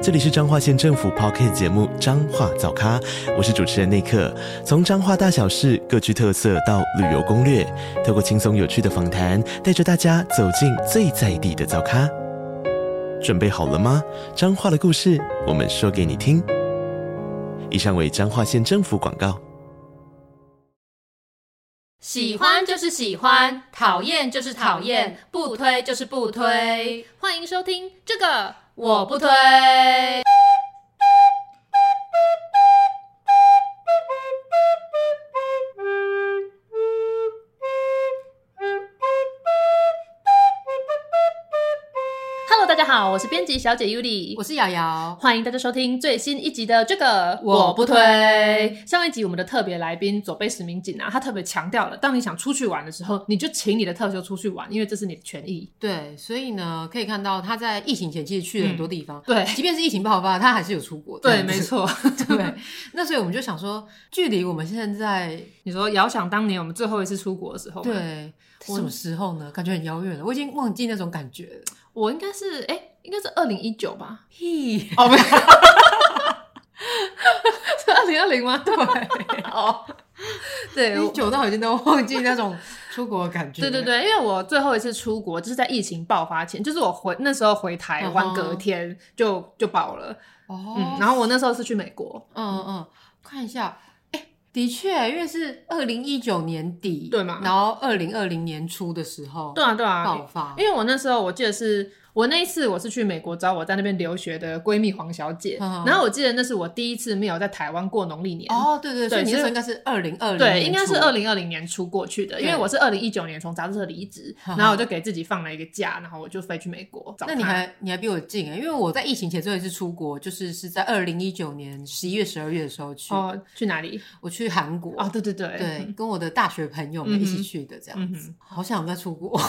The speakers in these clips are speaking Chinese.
这里是彰化县政府 Podcast 节目《彰化早咖》，我是主持人内克。从彰化大小事各具特色到旅游攻略，透过轻松有趣的访谈，带着大家走进最在地的早咖。准备好了吗？彰化的故事，我们说给你听。以上为彰化县政府广告。喜欢就是喜欢，讨厌就是讨厌，不推就是不推。欢迎收听这个。我不推。好，我是编辑小姐 Yuli，我是瑶瑶，欢迎大家收听最新一集的这个我不推。上一集我们的特别来宾佐贝石明景啊，他特别强调了，当你想出去玩的时候，你就请你的特休出去玩，因为这是你的权益。对，所以呢，可以看到他在疫情前其实去了很多地方。嗯、对，即便是疫情爆发，他还是有出国。对，没错。对，那所以我们就想说，距离我们现在，你说遥想当年我们最后一次出国的时候，对，什么时候呢？感觉很遥远了，我已经忘记那种感觉了。我应该是哎、欸，应该是二零一九吧？嘿，哦，没有，是二零二零吗？对，哦，对，一九到已经都忘记那种出国的感觉。对对对，因为我最后一次出国就是在疫情爆发前，就是我回那时候回台湾，隔天就、uh -huh. 就爆了。哦、uh 嗯，然后我那时候是去美国。嗯嗯，看一下，的确，因为是二零一九年底，对嘛？然后二零二零年初的时候，对啊对啊，爆发。因为我那时候我记得是。我那一次我是去美国找我在那边留学的闺蜜黄小姐，嗯，然后我记得那是我第一次没有在台湾过农历年。哦，对对对，所以你那时候应该是二零二零，对，应该是二零二零年初过去的，因为我是二零一九年从杂志社离职，然后我就给自己放了一个假，然后我就飞去美国找。那你还你还比我近啊？因为我在疫情前最后一次出国，就是是在二零一九年十一月、十二月的时候去。哦，去哪里？我去韩国。哦，对对对，对，跟我的大学朋友们一起去的，这样子。嗯、好想再出国。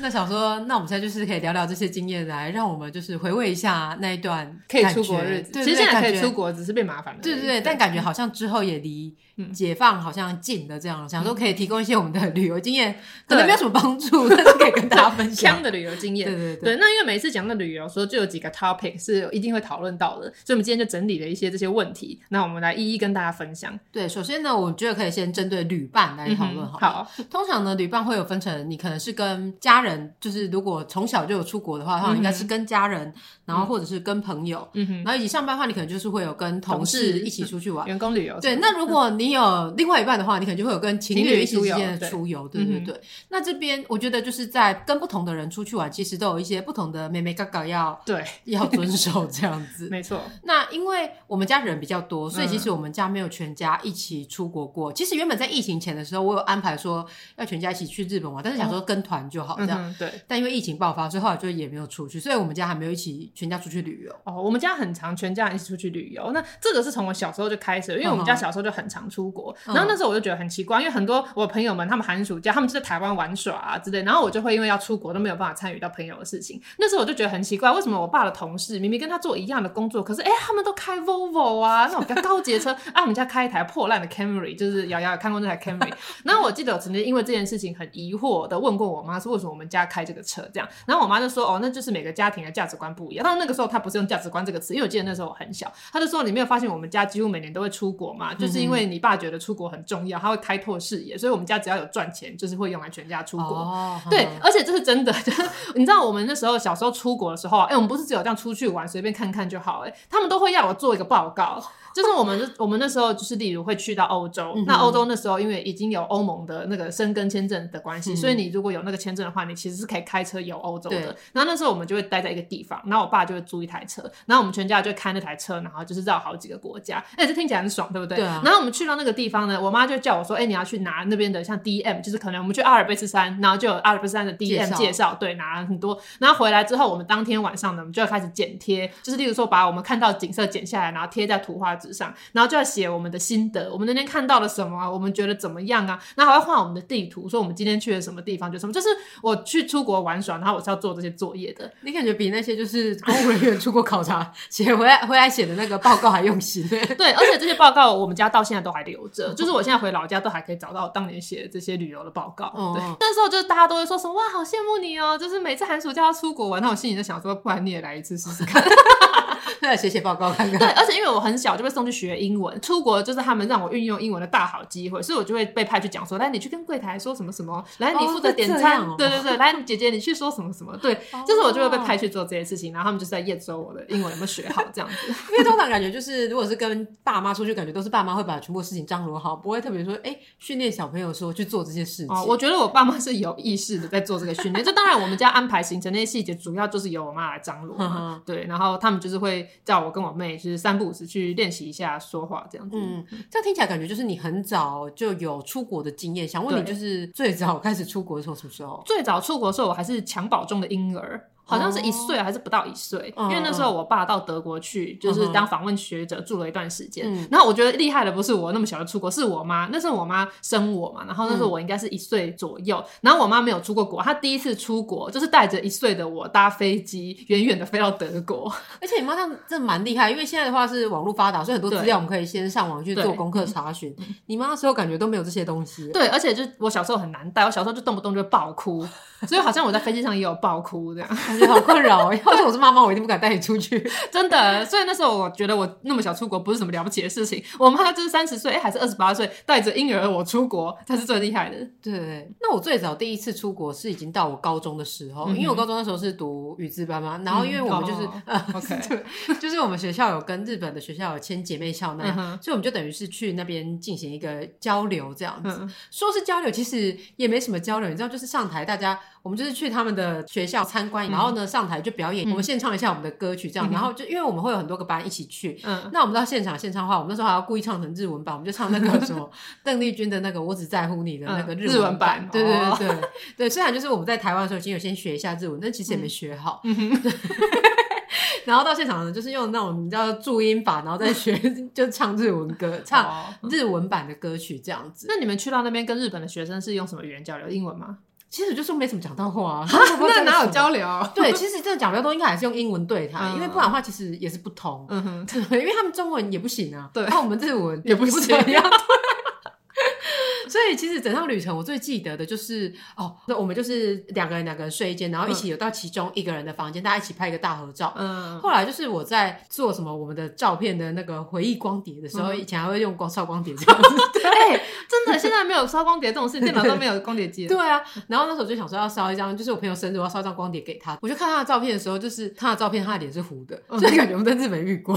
那想说，那我们现在就是可以聊聊这些经验，来让我们就是回味一下那一段可以出国日子。对对对，其实现在可以出国，只是被麻烦了。对对对，但感觉好像之后也离解放好像近的这样，嗯，想说可以提供一些我们的旅游经验，可能没有什么帮助，但是可以跟大家分享。的旅游经验。对对对，对，那因为每一次讲到旅游，时候就有几个 topic 是一定会讨论到的，所以我们今天就整理了一些这些问题，那我们来一一跟大家分享。对，首先呢，我觉得可以先针对旅伴来讨论好，嗯。好，通常呢，旅伴会有分成，你可能是跟家人，就是如果从小就有出国的话，嗯、应该是跟家人，然后或者是跟朋友，嗯哼，然后以及上班的话，你可能就是会有跟同事一起出去玩，员工旅游。对，那如果你有另外一半的话，你可能就会有跟情侣一起之间的出游，对对对。嗯、那这边我觉得就是在跟不同的人出去玩，其实都有一些不同的妹妹嘎嘎要对要遵守这样子。没错。那因为我们家人比较多，所以其实我们家没有全家一起出国过。嗯、其实原本在疫情前的时候，我有安排说要全家一起去日本玩，但是想说跟团就好这样。嗯、对。但因为疫情爆发，所以后来就也没有出去，所以我们家还没有一起全家出去旅游。哦，我们家很常全家一起出去旅游。那这个是从我小时候就开始，因为我们家小时候就很常出国。嗯、然后那时候我就觉得很奇怪。因为很多我朋友们，他们寒暑假他们就在台湾玩耍啊之类，然后我就会因为要出国都没有办法参与到朋友的事情。那时候我就觉得很奇怪，为什么我爸的同事明明跟他做一样的工作，可是哎，他们都开 Volvo 啊，那种比较高级的车啊，我们家开一台破烂的 Camry，就是瑶瑶看过那台 Camry。然后我记得我曾经因为这件事情很疑惑的问过我妈，说为什么我们家开这个车这样？然后我妈就说，哦，那就是每个家庭的价值观不一样。但是那个时候她不是用价值观这个词，因为我记得那时候我很小，她就说你没有发现我们家几乎每年都会出国嘛，就是因为你爸觉得出国很重要，他会开拓视野，所以我们。家只要有赚钱，就是会用来全家出国。Oh, 对，而且这是真的。就是你知道，我们那时候小时候出国的时候，哎、欸，我们不是只有这样出去玩，随便看看就好。哎，他们都会要我做一个报告。就是我们，我们那时候就是，例如会去到欧洲，嗯、那欧洲那时候因为已经有欧盟的那个申根签证的关系、嗯，所以你如果有那个签证的话，你其实是可以开车游欧洲的。然后那时候我们就会待在一个地方，然后我爸就会租一台车，然后我们全家就会开那台车，然后就是绕好几个国家。哎、欸，这听起来很爽，对不对？对啊。然后我们去到那个地方呢，我妈就叫我说：“哎、欸，你要去拿那边的像 DM，就是可能我们去阿尔卑斯山，然后就有阿尔卑斯山的 DM 介绍，对，拿了很多。然后回来之后，我们当天晚上呢，我们就要开始剪贴，就是例如说把我们看到景色剪下来，然后贴在图画纸上，然后就要写我们的心得，我们那天看到了什么啊，我们觉得怎么样啊，然后还会画我们的地图，说我们今天去了什么地方，就什么，就是我去出国玩耍，然后我是要做这些作业的。你感觉比那些就是公务人员出国考察写回来 回来写的那个报告还用心。对，而且这些报告我们家到现在都还留着，就是我现在回老家都还可以找到当年写的这些旅游的报告。哦、对，那时候就是大家都会说什么哇，好羡慕你哦，就是每次寒暑假要出国玩，那我心里就想说，不然你也来一次试试看。对，写写报告看看。对，而且因为我很小就被送去学英文，出国就是他们让我运用英文的大好机会，所以我就会被派去讲说，来你去跟柜台说什么什么，来你负责点餐，对对对，来姐姐你去说什么什么，对，哦、就是我就会被派去做这些事情，然后他们就是在验收我的英文有没有学好这样子。因为通常感觉就是，如果是跟爸妈出去，感觉都是爸妈会把全部事情张罗好，不会特别说，哎，训练小朋友说去做这些事情。哦，我觉得我爸妈是有意识的在做这个训练，这当然我们家安排行程那些细节，主要就是由我妈来张罗嘛，对，然后他们就是会叫我跟我妹。就是三步五时去练习一下说话这样子，嗯，这样听起来感觉就是你很早就有出国的经验。想问你，就是最早开始出国的时候什么时候？最早出国的时候，我还是襁褓中的婴儿。好像是一岁还是不到一岁，因为那时候我爸到德国去，就是当访问学者住了一段时间。然后我觉得厉害的不是我那么小就出国，是我妈。那时候我妈生我嘛，然后那时候我应该是一岁左右。然后我妈没有出过国，她第一次出国就是带着一岁的我搭飞机，远远的飞到德国。而且你妈这样真的蛮厉害，因为现在的话是网络发达，所以很多资料我们可以先上网去做功课查询。你妈那时候感觉都没有这些东西。对，而且就我小时候很难带，我小时候就动不动就爆哭，所以好像我在飞机上也有爆哭这样，感 觉好困扰。要是我是妈妈，我一定不敢带你出去，真的。所以那时候我觉得我那么小出国不是什么了不起的事情。我妈就是三十岁，哎，还是二十八岁，带着婴儿我出国才是最厉害的。对，那我最早第一次出国是已经到我高中的时候，嗯、因为我高中那时候是读语资班嘛。然后因为我们就是，OK，就是我们学校有跟日本的学校有签姐妹校那样，嗯、所以我们就等于是去那边进行一个交流这样子。嗯、说是交流，其实也没什么交流，你知道，就是上台大家。我们就是去他们的学校参观，然后呢上台就表演，我们献唱一下我们的歌曲，这样，然后就因为我们会有很多个班一起去，嗯，那我们到现场献唱的话，我们那时候还要故意唱成日文版，我们就唱那个什么 邓丽君的那个我只在乎你的那个日文版，对对对对。对，虽然就是我们在台湾的时候已经有先学一下日文，但其实也没学好，然后到现场呢，就是用那种你知道注音法，然后再学就唱日文歌，唱日文版的歌曲这样子。那你们去到那边跟日本的学生是用什么语言交流？英文吗？其实就是没怎么讲到话啊，那哪有交流？对，其实这个讲比较多，应该还是用英文对他，因为不然的话其实也是不通。嗯哼，对，因为他们中文也不行啊，对，那我们日文也不行啊。所以其实整趟旅程我最记得的就是哦，那我们就是两个人两个人睡一间，然后一起有到其中一个人的房间，大家一起拍一个大合照。嗯，后来就是我在做什么我们的照片的那个回忆光碟的时候，以前还会用光烧光碟这样子。对，真的现在没有烧光碟这种事，电脑都没有光碟机。对啊，然后那时候就想说要烧一张，就是我朋友生日我要烧一张光碟给他。我就看他的照片的时候，就是他的照片，他的脸是糊的，所以感觉我们在日本遇鬼。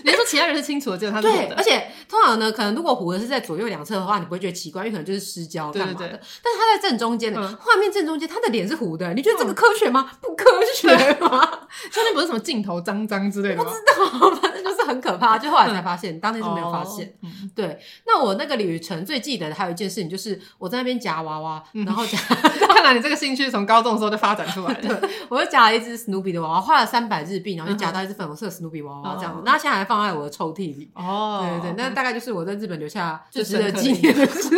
你说其他人是清楚的，只有他是糊的。对，而且通常呢，可能如果虎的是在左右两侧的话，你不会觉得奇怪，因为可能就是失焦干嘛的。对对对，但是他在正中间的画面正中间，他的脸是糊的，你觉得这个科学吗？不科学吗？中间不是什么镜头脏脏之类的吗？不知道，反正就是很可怕。就后来才发现，当天是没有发现。对，那我那个旅程最记得的还有一件事情，就是我在那边夹娃娃，然后夹，看来你这个兴趣从高中的时候就发展出来了。对，我就夹了一只史努比的娃娃，花了三百日币，然后就夹到一只粉红色史努比娃娃这样子。那现在还放在我的抽屉里。哦，对对对，那大概就是我在日本留下最值得纪念的事。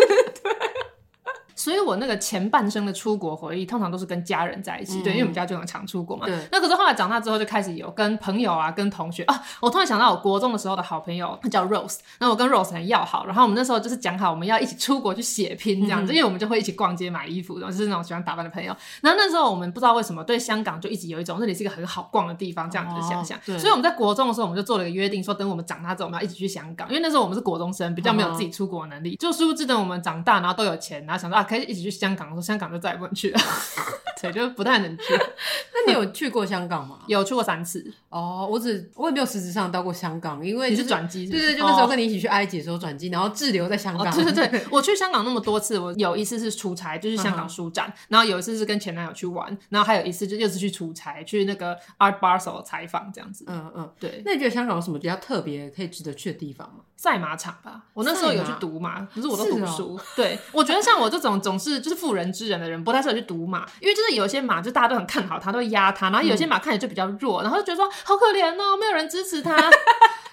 所以，我那个前半生的出国回忆，通常都是跟家人在一起，对，因为我们家就很常出国嘛。对。那可是后来长大之后，就开始有跟朋友啊、跟同学啊。我突然想到，我国中的时候的好朋友，他叫 Rose。那我跟 Rose 很要好，然后我们那时候就是讲好，我们要一起出国去血拼这样子，因为我们就会一起逛街买衣服，然后就是那种喜欢打扮的朋友。然后那时候我们不知道为什么对香港就一直有一种那里是一个很好逛的地方这样子的想象。对。所以我们在国中的时候，我们就做了一个约定，说等我们长大之后，我们要一起去香港。因为那时候我们是国中生，比较没有自己出国的能力。就殊不知等我们长大，然后都有钱，然后想说啊，可以一起去香港。说香港就再也不能去了，对，就不太能去。那你有去过香港吗？有去过三次。哦，我只我也没有实质上到过香港，因为你是转机。对对，就那时候跟你一起去埃及的时候转机，然后滞留在香港。对对对，我去香港那么多次，我有一次是出差，就是香港书展，然后有一次是跟前男友去玩，然后还有一次就又是去出差，去那个 Art Basel 采访这样子。嗯嗯，对。那你觉得香港有什么比较特别可以值得去的地方吗？赛马场吧，我那时候有去赌马，可是我都读书。对，我觉得像我这种总是就是妇人之仁的人，不太适合去赌马，因为就是就有些马就大家都很看好它，都压它，然后有些马看起来就比较弱，然后就觉得说好可怜哦，没有人支持他。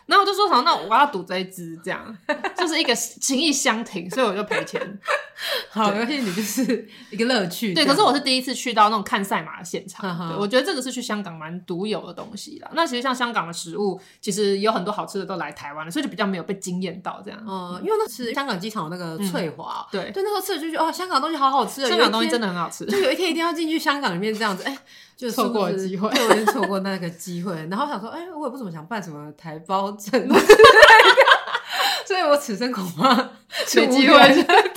然后我就说好，那我要赌这一只，这样就是一个情意相挺，所以我就赔钱。好，而且你就是一个乐趣。对，可是我是第一次去到那种看赛马的现场，我觉得这个是去香港蛮独有的东西啦。那其实像香港的食物，其实有很多好吃的都来台湾了，所以就比较没有被惊艳到这样。嗯，因为那是香港机场的那个翠华，嗯、对对，那时候吃了就觉得哦，香港东西好好吃，香港东西真的很好吃。就有一天一定要进去香港里面这样子，哎。就错过了机会，就有点错过那个机会。然后想说，哎、欸，我也不怎么想办什么台胞证，所以我此生恐怕没机会。对，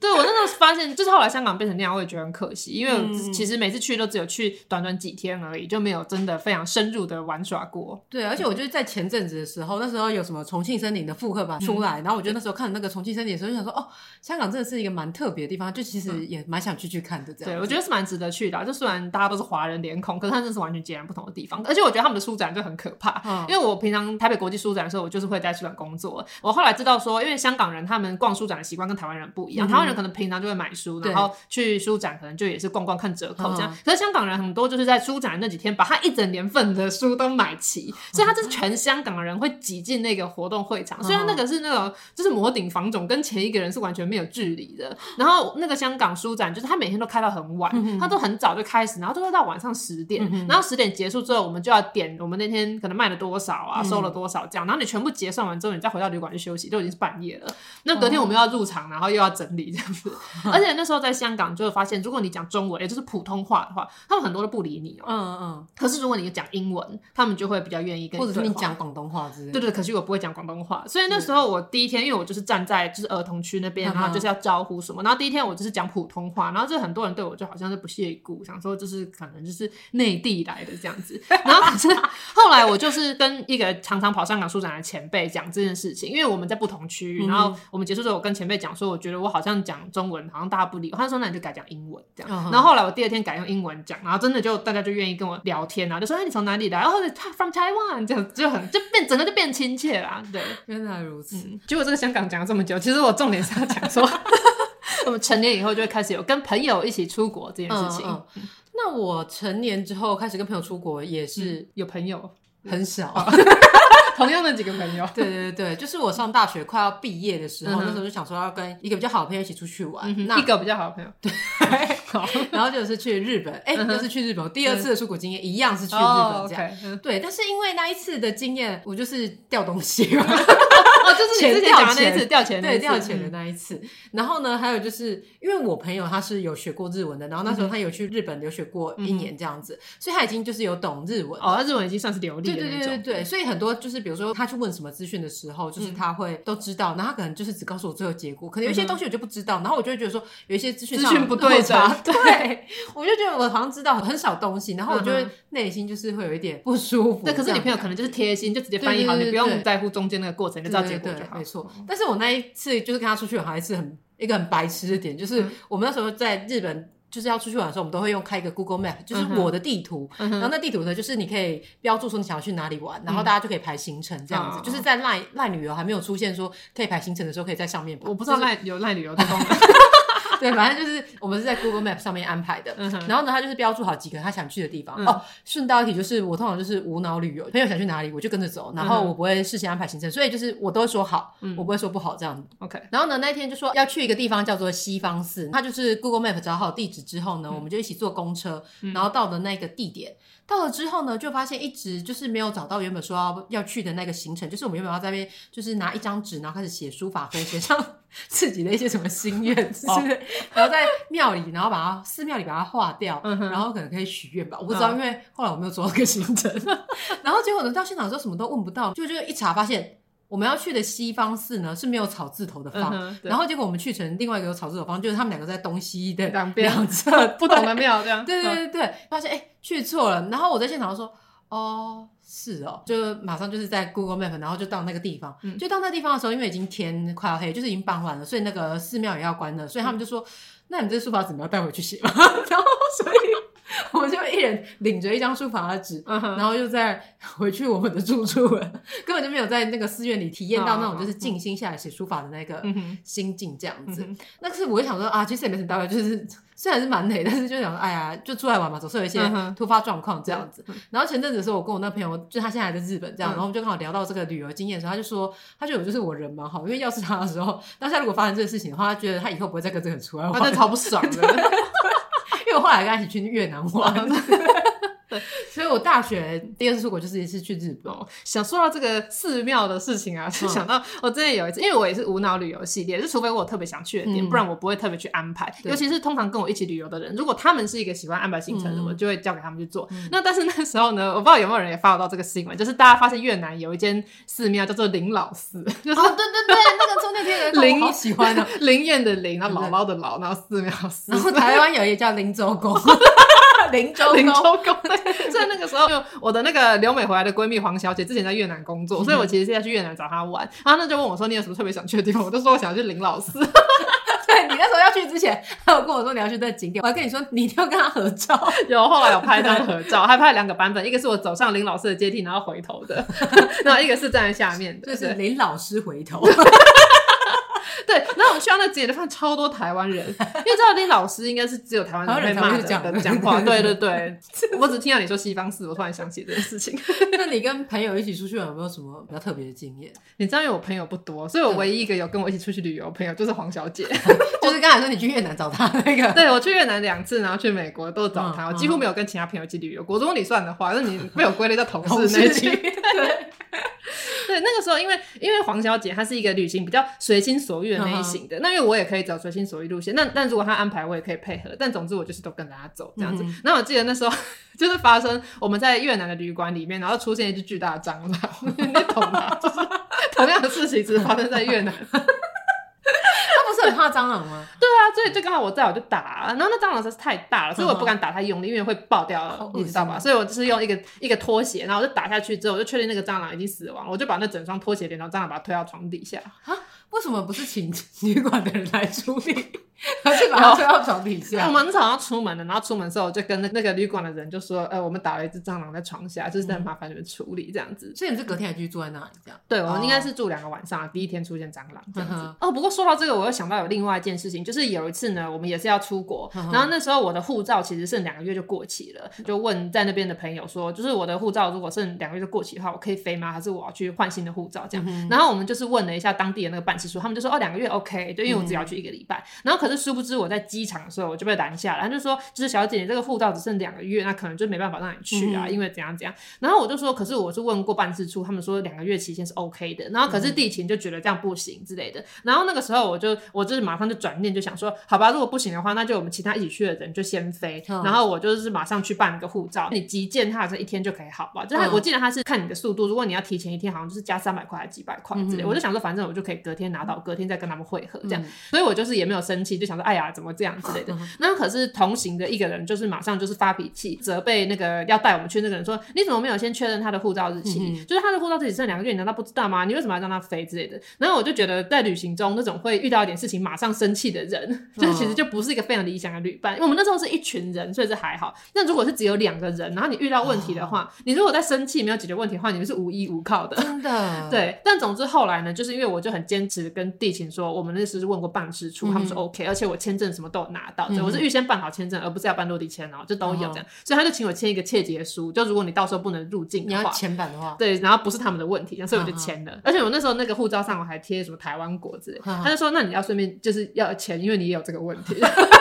我那时候发现，就是后来香港变成那样，我也觉得很可惜，因为其实每次去都只有去短短几天而已，就没有真的非常深入的玩耍过。对，而且我就是在前阵子的时候，那时候有什么重庆森林的复刻版出来，嗯、然后我觉得那时候看那个重庆森林的时候，就想说，哦，香港真的是一个蛮特别的地方，就其实也蛮想去去看的。这样，对，我觉得是蛮值得去的。就虽然大家都是华人脸孔，可是它真的是完全截然不同的地方。而且我觉得他们的书展就很可怕，嗯、因为我平常台北国际书展的时候，我就是会在书展工作。我后来知道说，因为香港人他们逛书展的习惯跟台湾人不一样，嗯、台湾人可能平常就会买。书，然后去书展，可能就也是逛逛看折扣这样。可是香港人很多就是在书展那几天，把他一整年份的书都买齐，所以他就是全香港的人会挤进那个活动会场。虽然那个是那种就是摩顶房总，跟前一个人是完全没有距离的。然后那个香港书展就是他每天都开到很晚，他都很早就开始，然后都是到晚上十点，然后十点结束之后，我们就要点我们那天可能卖了多少啊，收了多少这样。然后你全部结算完之后，你再回到旅馆去休息，都已经是半夜了。那隔天我们要入场，然后又要整理这样子。而且那时候在香港就会发现，如果你讲中文，也就是普通话的话，他们很多都不理你哦。嗯嗯。可是如果你讲英文，他们就会比较愿意跟你。或者是你讲广东话之类的。对对，可惜我不会讲广东话，所以那时候我第一天，因为我就是站在就是儿童区那边，然后就是要招呼什么，然后第一天我就是讲普通话，然后就很多人对我就好像是不屑一顾，想说就是可能就是内地来的这样子。然后可是后来我就是跟一个常常跑香港书展的前辈讲这件事情，因为我们在不同区域，然后我们结束之后，我跟前辈讲说，我觉得我好像讲中文，好像大家不理我，他说那你就改讲英文。这样，然后后来我第二天改用英文讲，然后真的就大家就愿意跟我聊天啊，就说哎，你从哪里来？然后他 from Taiwan，这样就很就变整个就变亲切啦。对，原来如此。结果这个香港讲了这么久，其实我重点是要讲说，我们成年以后就会开始有跟朋友一起出国这件事情。那我成年之后开始跟朋友出国，也是有朋友很少。同样的几个朋友，对对对，就是我上大学快要毕业的时候，那时候就想说要跟一个比较好的朋友一起出去玩，那一个比较好的朋友，对，然后就是去日本，哎，又是去日本，第二次的出国经验一样是去日本这样，对，但是因为那一次的经验，我就是掉东西嘛。哦，就是你之前讲的那一次掉钱，对，掉钱的那一次。然后呢，还有就是因为我朋友他是有学过日文的，然后那时候他有去日本留学过一年这样子，所以他已经就是有懂日文。哦，他日文已经算是流利的那种。对对对对，所以很多就是比如说他去问什么资讯的时候，就是他会都知道，然后他可能就是只告诉我最后结果，可能有一些东西我就不知道，然后我就会觉得说有一些资讯资讯不对的，对，我就觉得我好像知道很少东西，然后我就会内心就是会有一点不舒服。对，可是你朋友可能就是贴心，就直接翻译好，你不用在乎中间那个过程，就知道结果就好。没错。但是我那一次就是跟他出去玩，还是很一个很白痴的点，就是我们那时候在日本就是要出去玩的时候，我们都会用开一个 Google Map，就是我的地图。嗯、然后那地图呢，就是你可以标注说你想要去哪里玩，然后大家就可以排行程这样子。嗯、就是在赖赖旅游还没有出现说可以排行程的时候，可以在上面。我不知道赖有赖旅游的功能。对，反正就是我们是在 Google Map 上面安排的，嗯、然后呢，他就是标注好几个他想去的地方。嗯、哦，顺道一提，就是我通常就是无脑旅游，朋友想去哪里我就跟着走，然后我不会事先安排行程，所以就是我都会说好，嗯、我不会说不好这样子。OK，然后呢，那天就说要去一个地方叫做西方寺，他就是 Google Map 找好地址之后呢，嗯、我们就一起坐公车，然后到的那个地点。嗯到了之后呢，就发现一直就是没有找到原本说要要去的那个行程，就是我们原本要在那边就是拿一张纸，然后开始写书法会，写上 自己的一些什么心愿，是不是？然后在庙里，然后把它寺庙里把它画掉，嗯、然后可能可以许愿吧，我不知道，因为后来我没有做那个行程。然后结果呢，到现场之后什么都问不到，就就一查发现。我们要去的西方寺呢是没有草字头的方，然后结果我们去成另外一个有草字头方，就是他们两个在东西的两边两侧 不同的庙，这样。对对对对，发现哎去错了，然后我在现场说哦是哦，就马上就是在 Google Map，然后就到那个地方，就到那个地方的时候，因为已经天快要黑，就是已经傍晚了，所以那个寺庙也要关了，所以他们就说，那你这书法怎么要带回去写嘛？然后所以。我们就一人领着一张书法的纸，然后又再回去我们的住处了，根本就没有在那个寺院里体验到那种就是静心下来写书法的那个心境这样子。那可是我会想说啊，其实也没什么大不了，就是 虽然是蛮累，但是就想说，哎呀，就出来玩嘛，总是有一些突发状况这样子。然后前阵子的时候，我跟我那朋友，就他现在还在日本这样，然后我们就刚好聊到这个旅游经验的时候，他就说，他觉得我就是我人蛮好，因为要是他的时候，当下如果发生这个事情的话，他觉得他以后不会再跟这个人出来玩，他真的超不爽的。因为我后来跟他一起去越南玩。对，所以我大学第二次出国就是一次去日本。想说到这个寺庙的事情啊，就想到我之前有一次，因为我也是无脑旅游系列，就除非我特别想去的点，不然我不会特别去安排。尤其是通常跟我一起旅游的人，如果他们是一个喜欢安排行程的，我就会交给他们去做。那但是那时候呢，我不知道有没有人也 follow 到这个新闻，就是大家发现越南有一间寺庙叫做灵老寺，就是对对对，那个中间天人灵，好喜欢的灵验的灵，然后姥姥的姥，然后寺庙寺。然后台湾有一个叫灵州宫。灵 州灵州宫，所以那个时候，就我的那个留美回来的闺蜜黄小姐之前在越南工作，所以我其实是要去越南找她玩。然后她就问我说：“你有什么特别想去的地方？”我就说：“我想要去林老师。”对，你那时候要去之前，她有跟我说你要去这个景点，我还跟你说你一定要跟她合照。有，后来有拍张合照，还拍了两个版本，一个是我走上林老师的阶梯然后回头的，然后一个是站在下面的，就是林老师回头。对，然后我们去到那景点就发现超多台湾人，因为知道林老师应该是只有台湾人会骂的讲话。对对对，我只听到你说西方式，我突然想起这件事情。那你跟朋友一起出去有没有什么比较特别的经验？你知道，因为我朋友不多，所以我唯一一个有跟我一起出去旅游的朋友就是黄小姐，就是刚才说你去越南找她那个。对，我去越南两次，然后去美国都找她，我几乎没有跟其他朋友一起旅游。国中你算的话，那你被我归类到同事那一群。对。对，那个时候，因为因为黄小姐她是一个旅行比较随心所欲的类型的，嗯、那因为我也可以走随心所欲路线，那但如果她安排，我也可以配合。但总之我就是都跟着她走这样子。嗯、哼然后我记得那时候 就是发生我们在越南的旅馆里面，然后出现一只巨大的蟑螂，你懂吗？就是同样的事情只是发生在越南。很怕蟑螂吗？对啊，所以就刚好我在我就打，然后那蟑螂实在是太大了，所以我不敢打太用力，因为会爆掉了，你知道吧？所以我就是用一个一个拖鞋，然后我就打下去之后，我就确定那个蟑螂已经死亡了，我就把那整双拖鞋连同蟑螂把它推到床底下。啊为什么不是请 旅馆的人来处理，而是把它推到床底下？我们早上出门了，然后出门的时候就跟那那个旅馆的人就说：“呃，我们打了一只蟑螂在床下，就是在麻烦你们处理这样子。”所以你是隔天还继续住在那里这样？对，我们应该是住两个晚上，第一天出现蟑螂这样子。哦，不过说到这个，我又想到有另外一件事情，就是有一次呢，我们也是要出国，然后那时候我的护照其实剩两个月就过期了，就问在那边的朋友说，就是我的护照如果剩两个月就过期的话，我可以飞吗？还是我要去换新的护照这样？然后我们就是问了一下当地的那个办事处，他们就说哦，两个。月 OK，就，因为我只要去一个礼拜，嗯、然后可是殊不知我在机场的时候我就被拦下了，他就说，就是小姐，你这个护照只剩两个月，那可能就没办法让你去啊，嗯、因为怎样怎样。然后我就说，可是我是问过办事处，他们说两个月期限是 OK 的。然后可是地勤就觉得这样不行之类的。然后那个时候我就我就是马上就转念就想说，好吧，如果不行的话，那就我们其他一起去的人就先飞。嗯、然后我就是马上去办一个护照，你急件它好像一天就可以好吧？就是我记得他是看你的速度，如果你要提前一天，好像就是加三百块还是几百块之类。嗯、我就想说，反正我就可以隔天拿到，隔天再跟他们会合这样。所以我就是也没有生气，就想说，哎呀，怎么这样之类的。那可是同行的一个人，就是马上就是发脾气，责备那个要带我们去那个人说，你怎么没有先确认他的护照日期？嗯、就是他的护照日期剩两个月，你难道不知道吗？你为什么要让他飞之类的？然后我就觉得，在旅行中那种会遇到一点事情马上生气的人，就是其实就不是一个非常理想的旅伴。因为我们那时候是一群人，所以是还好。那如果是只有两个人，然后你遇到问题的话，哦、你如果在生气没有解决问题的话，你们是无依无靠的。真的。对。但总之后来呢，就是因为我就很坚持跟地勤说，我们那时是问过办事处。他们说 OK，而且我签证什么都有拿到，嗯、我是预先办好签证，而不是要办落地签哦，就都有这样，哦、所以他就请我签一个切结书，就如果你到时候不能入境的话，你要签版的话，对，然后不是他们的问题，所以我就签了，嗯、而且我那时候那个护照上我还贴什么台湾国之类，嗯、他就说那你要顺便就是要签，因为你也有这个问题。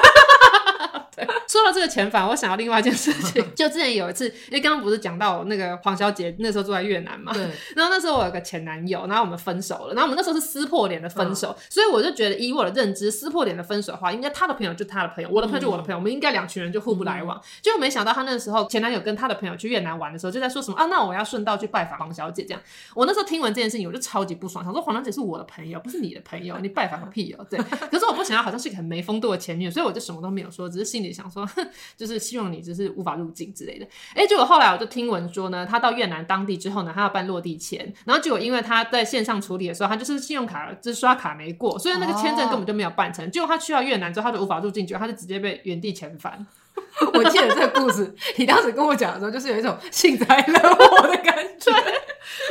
说到这个遣返，我想到另外一件事情。就之前有一次，因为刚刚不是讲到那个黄小姐那时候住在越南嘛，对。然后那时候我有个前男友，然后我们分手了。然后我们那时候是撕破脸的分手，嗯、所以我就觉得以我的认知，撕破脸的分手的话，应该他的朋友就他的朋友，我的朋友就我的朋友，嗯、我们应该两群人就互不来往。结果、嗯、没想到他那时候前男友跟他的朋友去越南玩的时候，就在说什么啊，那我要顺道去拜访黄小姐这样。我那时候听完这件事情，我就超级不爽，想说黄小姐是我的朋友，不是你的朋友，你拜访个屁哦、喔。对。可是我不想要，好像是一个很没风度的前女友，所以我就什么都没有说，只是心里想说，哼，就是。希望你就是无法入境之类的。哎、结果后来我就听闻说呢，他到越南当地之后呢，他要办落地签，然后结果因为他在线上处理的时候，他就是信用卡就是刷卡没过，所以那个签证根本就没有办成。结果他去到越南之后，他就无法入境，结果他就直接被原地遣返。我我记得这个故事，你当时跟我讲的时候，就是有一种幸灾乐祸的感觉。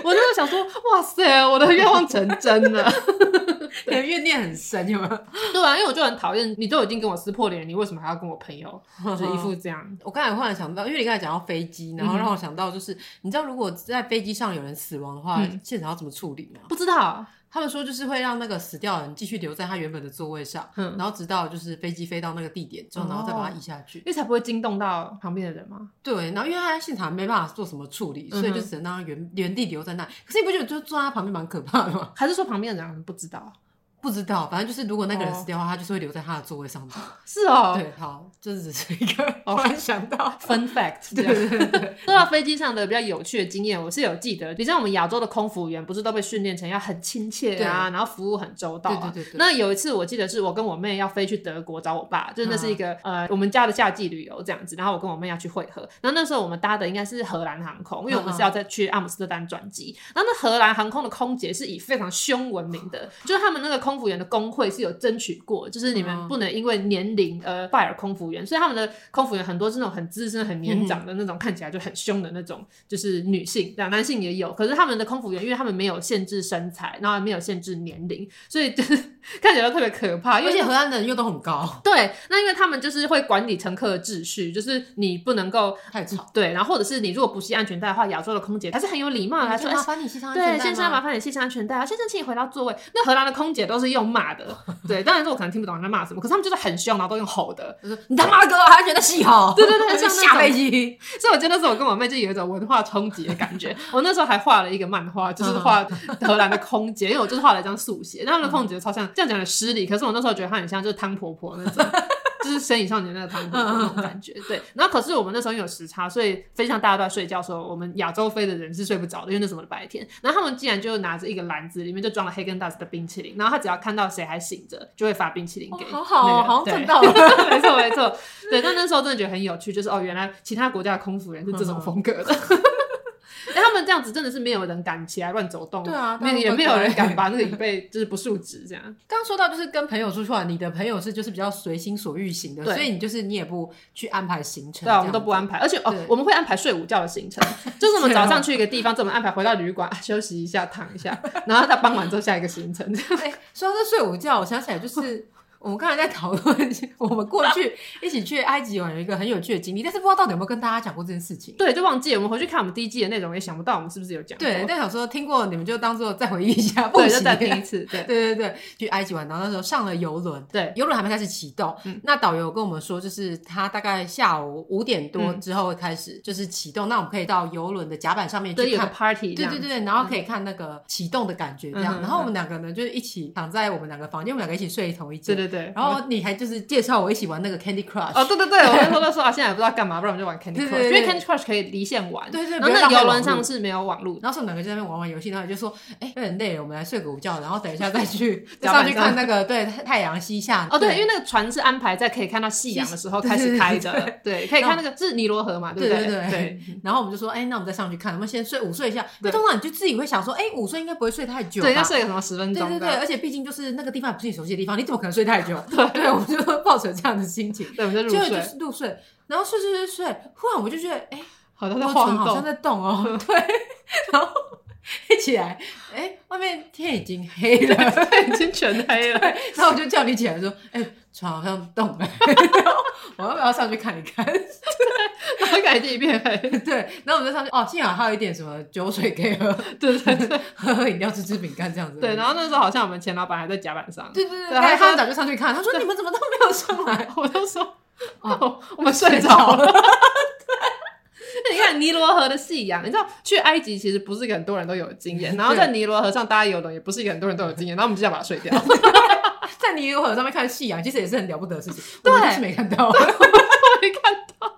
我那时候想说，哇塞，我的愿望成真了。你的怨念很深，有没有？对啊，因为我就很讨厌你，都已经跟我撕破脸了，你为什么还要跟我朋友？就是一副这样。我刚才忽然想到，因为你刚才讲到飞机，然后让我想到，就是、嗯、你知道，如果在飞机上有人死亡的话，嗯、现场要怎么处理吗？不知道。他们说就是会让那个死掉的人继续留在他原本的座位上，嗯，然后直到就是飞机飞到那个地点之后，然后再把它移下去，因为才不会惊动到旁边的人嘛？对，然后因为他在现场没办法做什么处理，所以就只能让他原原地留在那。可是你不觉得就坐在他旁边蛮可怕的吗？还是说旁边的人不知道？不知道，反正就是如果那个人死掉的话，他就是会留在他的座位上面。是哦，对，好，这只是一个突然想到。Fun fact。对对对，说到飞机上的比较有趣的经验，我是有记得，比如像我们亚洲的空服员，不是都被训练成要很亲切啊，然后服务很周到。啊。对对对。那有一次我记得是我跟我妹要飞去德国找我爸，就是那是一个呃我们家的夏季旅游这样子，然后我跟我妹要去会合，然后那时候我们搭的应该是荷兰航空，因为我们是要再去阿姆斯特丹转机，然后那荷兰航空的空姐是以非常凶闻名的，就是他们那个空服员的工会。是有争取过，就是你们不能因为年龄而 fire 空服员，所以他们的空服员很多是那种很资深、很年长的那种，看起来就很凶的那种，就是女性，对，男性也有。可是他们的空服员，因为他们没有限制身材，然后没有限制年龄，所以就是 看起来都特别可怕。因为而且荷兰的人又都很高，对，那因为他们就是会管理乘客的秩序，就是你不能够太吵，对，然后或者是你如果不系安全带的话，亚洲的空姐还是很有礼貌，还说麻烦你系上安全带，对，先生麻烦你系上安全带啊，先生请你回到座位。那荷兰的空姐都是用骂的。对，当然说我可能听不懂他在骂什么，可是他们就是很凶，然后都用吼的，就是你他妈给我安全的系好。对对对，像下飞机。所以我觉得那时候我跟我妹就有一种文化冲击的感觉。我那时候还画了一个漫画，就是画荷兰的空姐，因为我就是画了一张速写，那他们的空姐超像这样讲的失礼，可是我那时候觉得她很像就是汤婆婆那种。就是生理少年那个汤婆婆那种感觉，对。然后可是我们那时候因为有时差，所以飞机上大家都在睡觉，的时候我们亚洲飞的人是睡不着的，因为那时候的白天。然后他们竟然就拿着一个篮子，里面就装了黑根达斯的冰淇淋。然后他只要看到谁还醒着，就会发冰淇淋给、那个。好好，好像看到了。没错没错，对。但那时候真的觉得很有趣，就是哦，原来其他国家的空服员是这种风格的。哎，他们这样子真的是没有人敢起来乱走动，对啊，没也没有人敢把那个椅背就是不竖直这样。刚刚说到就是跟朋友出去玩，你的朋友是就是比较随心所欲型的，所以你就是你也不去安排行程，对啊，我们都不安排，而且哦，我们会安排睡午觉的行程，就是我们 早上去一个地方，这么安排回到旅馆休息一下，躺一下，然后他傍晚之后下一个行程。哎，说到这睡午觉，我想起来就是。我们刚才在讨论，我们过去一起去埃及玩有一个很有趣的经历，但是不知道到底有没有跟大家讲过这件事情。对，就忘记了。我们回去看我们第一季的内容，也想不到我们是不是有讲。对，但想说听过，你们就当做再回忆一下，对，就再听一次。对，对对对，去埃及玩，然后那时候上了游轮，对，游轮还没开始启动。嗯，那导游跟我们说，就是他大概下午五点多之后会开始就是启动，那我们可以到游轮的甲板上面去看 party。对对对，然后可以看那个启动的感觉这样。然后我们两个呢，就是一起躺在我们两个房间，我们两个一起睡同一间。对对对，然后你还。就是介绍我一起玩那个 Candy Crush 哦，对对对，我那时候说啊，现在也不知道干嘛，不然我们就玩 Candy Crush，因为 Candy Crush 可以离线玩，对对，然后那游轮上是没有网络，然后我们两个就在那边玩玩游戏，然后就说，哎，有点累了，我们来睡个午觉，然后等一下再去 上去看那个对太阳西下。哦，对，因为那个船是安排在可以看到夕阳的时候开始开的，对，可以看那个是尼罗河嘛，对不对？对。然后我们就说，哎，那我们再上去看，我们先睡午睡一下。那通常你就自己会想说，哎，午睡应该不会睡太久，对，要睡个什么十分钟？对对对，而且毕竟就是那个地方也不是你熟悉的地方，你怎么可能睡太久？对，对，我们就抱着这样的心情，对，我们就入睡，就是入睡，然后睡睡睡睡，忽然我就觉得，哎，好像在晃动，好像在动哦，对，然后一起来，哎，外面天已经黑了，已经全黑了，然后我就叫你起来说，哎，床好像动了，我要不要上去看一看？然后感觉一片黑，对，然后我们就上去，哦，幸好还有一点什么酒水可以喝，对对对，喝喝饮料，吃吃饼干这样子。对，然后那时候好像我们前老板还在甲板上，对对对，他很早就上去看，他说你们怎么都没有上来？我就说，哦，我们睡着了。那 你看尼罗河的夕阳，你知道去埃及其实不是一个很多人都有经验，然后在尼罗河上搭游轮也不是一个很多人都有经验，然后我们就这样把它睡掉。在尼罗河上面看夕阳，其实也是很了不得的事情，我们是没看到，没看到。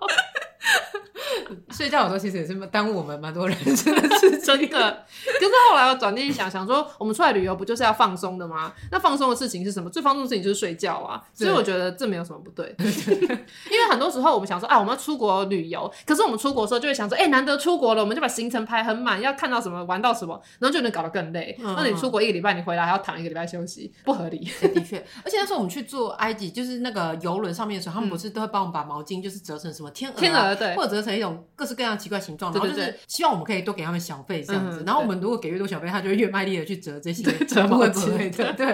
睡觉有时候其实也是耽误我们蛮多人真的是，真的。可是后来我转念一想，想说我们出来旅游不就是要放松的吗？那放松的事情是什么？最放松的事情就是睡觉啊。所以我觉得这没有什么不对。因为很多时候我们想说，啊，我们要出国旅游，可是我们出国的时候就会想说，哎、欸，难得出国了，我们就把行程排很满，要看到什么玩到什么，然后就能搞得更累。嗯、那你出国一个礼拜，你回来还要躺一个礼拜休息，不合理。的确，而且那时候我们去做埃及，就是那个游轮上面的时候，他们不是都会帮我们把毛巾就是折成什么天鹅、啊、天鹅对，或者折成一种各式各样奇怪形状，然后就是希望我们可以多给他们小费这样子。然后我们如果给越多小费，他就会越卖力的去折这些 折毛巾。的对。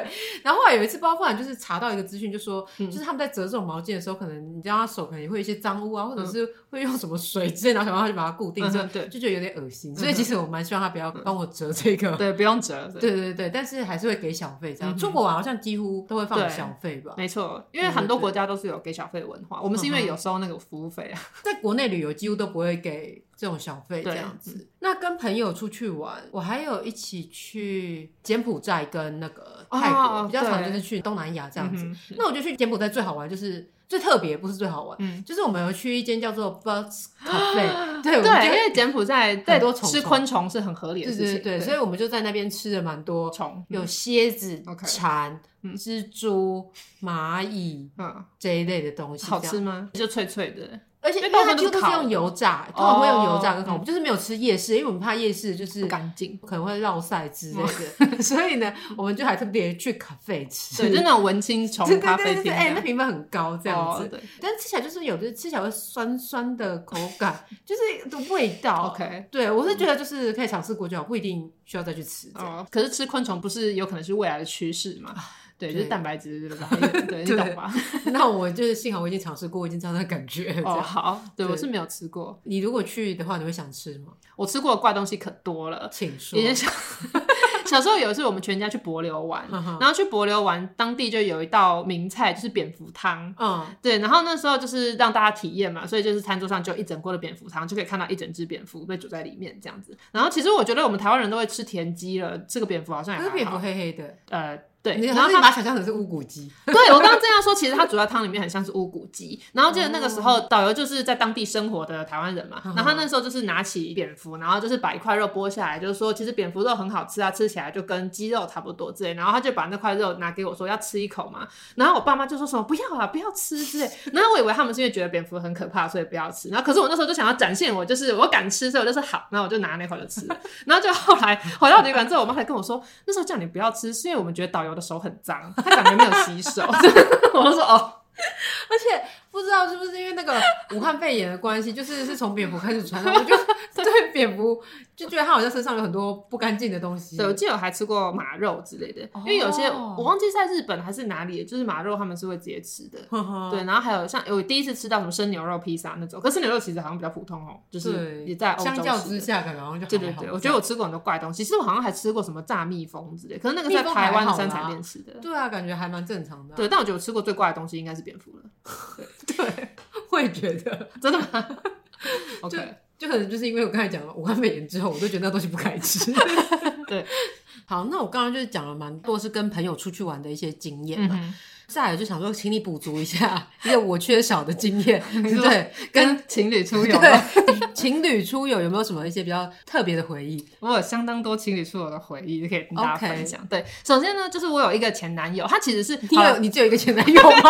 然后后来有一次，包括就是查到一个资讯，就说就是他们在折这种毛巾的时候，可能你知道他手可能也会有一些脏污啊，或者是会用什么水之类，然后想办法去把它固定，对，就觉得有点恶心。所以其实我蛮希望他不要帮我折这个，对，不用折。对对对，但是还是会给小费这样。中国玩好像几乎都会放小费吧？没错，因为很多国家都是有给小费的文化。我们是因为有收那个服务费啊，在国内旅游几乎都不会给这种小费这样子。那跟朋友出去玩，我还有一起去柬埔寨跟那个泰国，比较常就是去东南亚这样子。那我觉得去柬埔寨最好玩就是。最特别不是最好玩，嗯，就是我们有去一间叫做 Birds Cafe，对 对，因为柬埔寨很多吃昆虫是很合理的事情，对，所以我们就在那边吃了蛮多虫，有蝎子、蝉、蜘蛛、蚂蚁，嗯，这一类的东西，好吃吗？就脆脆的。而且因为它几乎都是用油炸，通常会用油炸跟烤。我们就是没有吃夜市，因为我们怕夜市就是不干净，可能会落晒之类的。所以呢，我们就还特别去咖啡吃，对，就那种文青虫咖啡厅，哎，那评分很高这样子。但是吃起来就是有的吃起来会酸酸的口感，就是的味道。OK，对我是觉得就是可以尝试过就好，不一定需要再去吃。哦，可是吃昆虫不是有可能是未来的趋势吗？对，就是蛋白质，对吧？对，你懂吧？那我就是幸好我已经尝试过，我已经知道那感觉。哦，好，对我是没有吃过。你如果去的话，你会想吃吗？我吃过的怪东西可多了，请说。小 小时候有一次，我们全家去柏流玩，然后去柏流玩，当地就有一道名菜，就是蝙蝠汤。嗯，对，然后那时候就是让大家体验嘛，所以就是餐桌上就一整锅的蝙蝠汤，就可以看到一整只蝙蝠被煮在里面这样子。然后其实我觉得我们台湾人都会吃田鸡了，这个蝙蝠好像也还好。蝙蝠黑黑的，呃。对，然后他把它想象成是乌骨鸡。对，我刚刚这样说，其实它煮在汤里面很像是乌骨鸡。然后记得那个时候，导游就是在当地生活的台湾人嘛，然后他那时候就是拿起蝙蝠，然后就是把一块肉剥下来，就是说其实蝙蝠肉很好吃啊，吃起来就跟鸡肉差不多之类。然后他就把那块肉拿给我说要吃一口嘛，然后我爸妈就说什么不要啊，不要吃之类。然后我以为他们是因为觉得蝙蝠很可怕，所以不要吃。然后可是我那时候就想要展现我就是我敢吃，所以我就说好，然后我就拿那块就吃。然后就后来回到旅馆之后，我妈还跟我说，那时候叫你不要吃，是因为我们觉得导游我的手很脏。他感觉没有洗手，我就说哦，而且。不知道是不是因为那个武汉肺炎的关系，就是是从蝙蝠开始传染，我就对蝙蝠就觉得它好像身上有很多不干净的东西。对，我记得我还吃过马肉之类的，因为有些我忘记在日本还是哪里，就是马肉他们是会直接吃的。对，然后还有像我第一次吃到什么生牛肉披萨那种，可是牛肉其实好像比较普通哦，就是也在欧洲。相较之下，可能好像就对对对，我觉得我吃过很多怪东西，其实我好像还吃过什么炸蜜蜂之类，可是那个是在台湾的三彩店吃的。对啊，感觉还蛮正常的。对，但我觉得我吃过最怪的东西应该是蝙蝠了。对。会觉得真的吗？OK，就，就可能就是因为我刚才讲了武汉肺炎之后，我都觉得那东西不该吃。对，好，那我刚刚就是讲了蛮多是跟朋友出去玩的一些经验嘛。嗯、哼再来就想说，请你补足一下一个我缺少的经验，对，跟情侣出游。对，情侣出游有没有什么一些比较特别的回忆？我有相当多情侣出游的回忆可以跟大家分享。对，首先呢，就是我有一个前男友，他其实是你有你只有一个前男友吗？